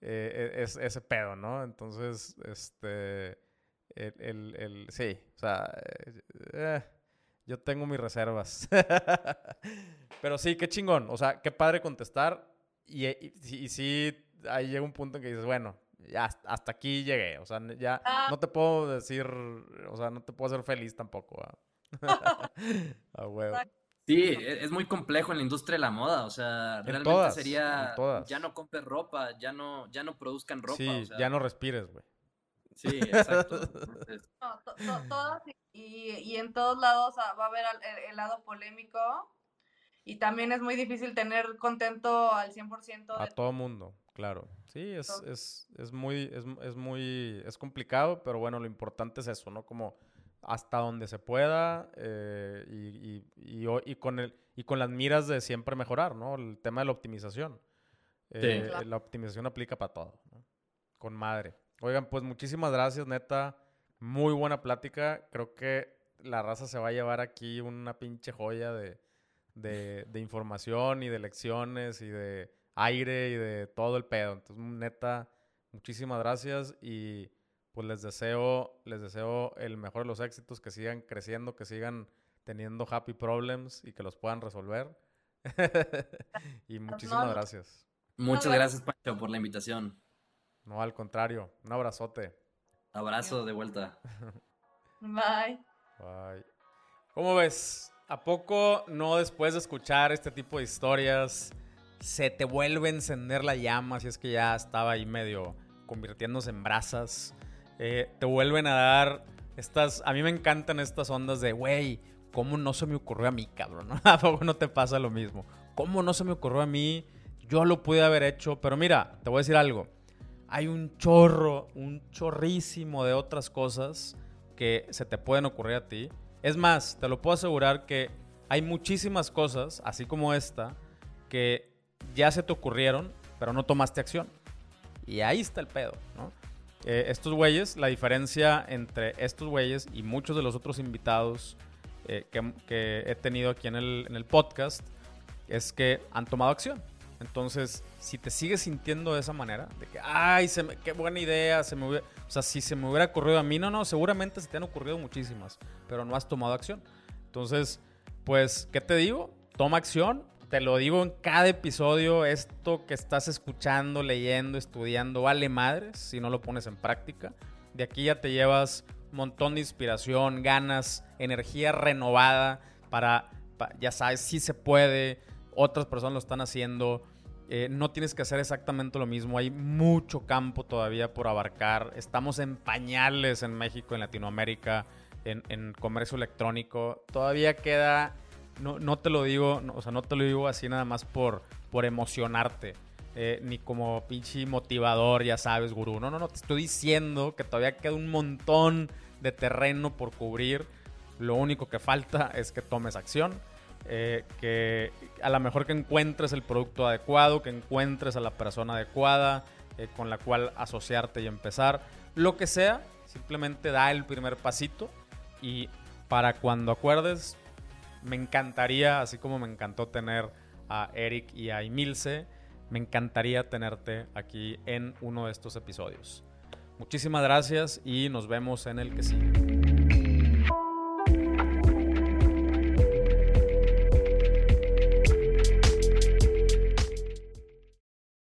eh, e- es, ese pedo, ¿no? Entonces, este... El, el- el- sí, o sea... eh, eh, yo tengo mis reservas. Pero sí, qué chingón. O sea, qué padre contestar. Y, y, y sí, ahí llega un punto en que dices, bueno, ya hasta- aquí llegué. O sea, ya Ah. no te puedo decir, o sea, no te puedo hacer feliz tampoco. A huevo. Sí, e- es muy complejo en la industria de la moda, o sea, realmente todas, sería, ya no compres ropa, ya no, ya no produzcan ropa, Sí, o sea, ya no respires, güey. Sí, exacto. Entonces, No, to- to- todas y, y en todos lados va a haber al- el, el lado polémico y también es muy difícil tener contento al 100% A de todo mundo, claro. Sí, es, es, es muy, es, es muy, es complicado, pero bueno, lo importante es eso, ¿no? Como hasta donde se pueda eh, y, y- y con el, y con las miras de siempre mejorar, ¿no? El tema de la optimización. Eh, Claro. La optimización aplica para todo, ¿no? Con madre. Oigan, pues muchísimas gracias, neta. Muy buena plática. Creo que la raza se va a llevar aquí una pinche joya de, de, de información y de lecciones y de aire y de todo el pedo. Entonces, neta, muchísimas gracias y pues les deseo, les deseo el mejor de los éxitos, que sigan creciendo, que sigan teniendo happy problems y que los puedan resolver. y muchísimas no. gracias. muchas gracias, Pancho, por la invitación. No, al contrario, un abrazote. Abrazo de vuelta. Bye. Bye. ¿Cómo ves? ¿A poco no después de escuchar este tipo de historias se te vuelve a encender la llama si es que ya estaba ahí medio convirtiéndose en brasas? Eh, te vuelven a dar estas... A mí me encantan estas ondas de, güey, ¿cómo no se me ocurrió a mí, cabrón? ¿A poco no te pasa lo mismo? ¿Cómo no se me ocurrió a mí? Yo lo pude haber hecho, pero mira, te voy a decir algo. Hay un chorro, un chorrísimo de otras cosas que se te pueden ocurrir a ti. Es más, te lo puedo asegurar que hay muchísimas cosas, así como esta, que ya se te ocurrieron, pero no tomaste acción. Y ahí está el pedo. Eh, estos güeyes, la diferencia entre estos güeyes y muchos de los otros invitados eh, que, he tenido aquí en el podcast es que han tomado acción. Entonces, si te sigues sintiendo de esa manera, de que, ay, se me- qué buena idea, se me hubiera- o sea, si se me hubiera ocurrido a mí, no, no, seguramente se te han ocurrido muchísimas, pero no has tomado acción. Entonces, pues, ¿qué te digo? Toma acción, te lo digo en cada episodio, esto que estás escuchando, leyendo, estudiando, vale madres si no lo pones en práctica. De aquí ya te llevas un montón de inspiración, ganas, energía renovada para, pa- ya sabes, si se puede, otras personas lo están haciendo. Eh, no tienes que hacer exactamente lo mismo. Hay mucho campo todavía por abarcar. Estamos en pañales en México, en Latinoamérica, en, en comercio electrónico. Todavía queda. No, no te lo digo, no, o sea, no te lo digo así nada más por, por emocionarte. eh, ni como pinche motivador, ya sabes, gurú. No, no, no. Te estoy diciendo que todavía queda un montón de terreno por cubrir. Lo único que falta es que tomes acción eh, que a lo mejor que encuentres el producto adecuado, que encuentres a la persona adecuada eh, con la cual asociarte y empezar. Lo que sea, simplemente da el primer pasito y para cuando acuerdes, me encantaría, así como me encantó tener a Eric y a Emilce, me encantaría tenerte aquí en uno de estos episodios. Muchísimas gracias y nos vemos en el que sigue.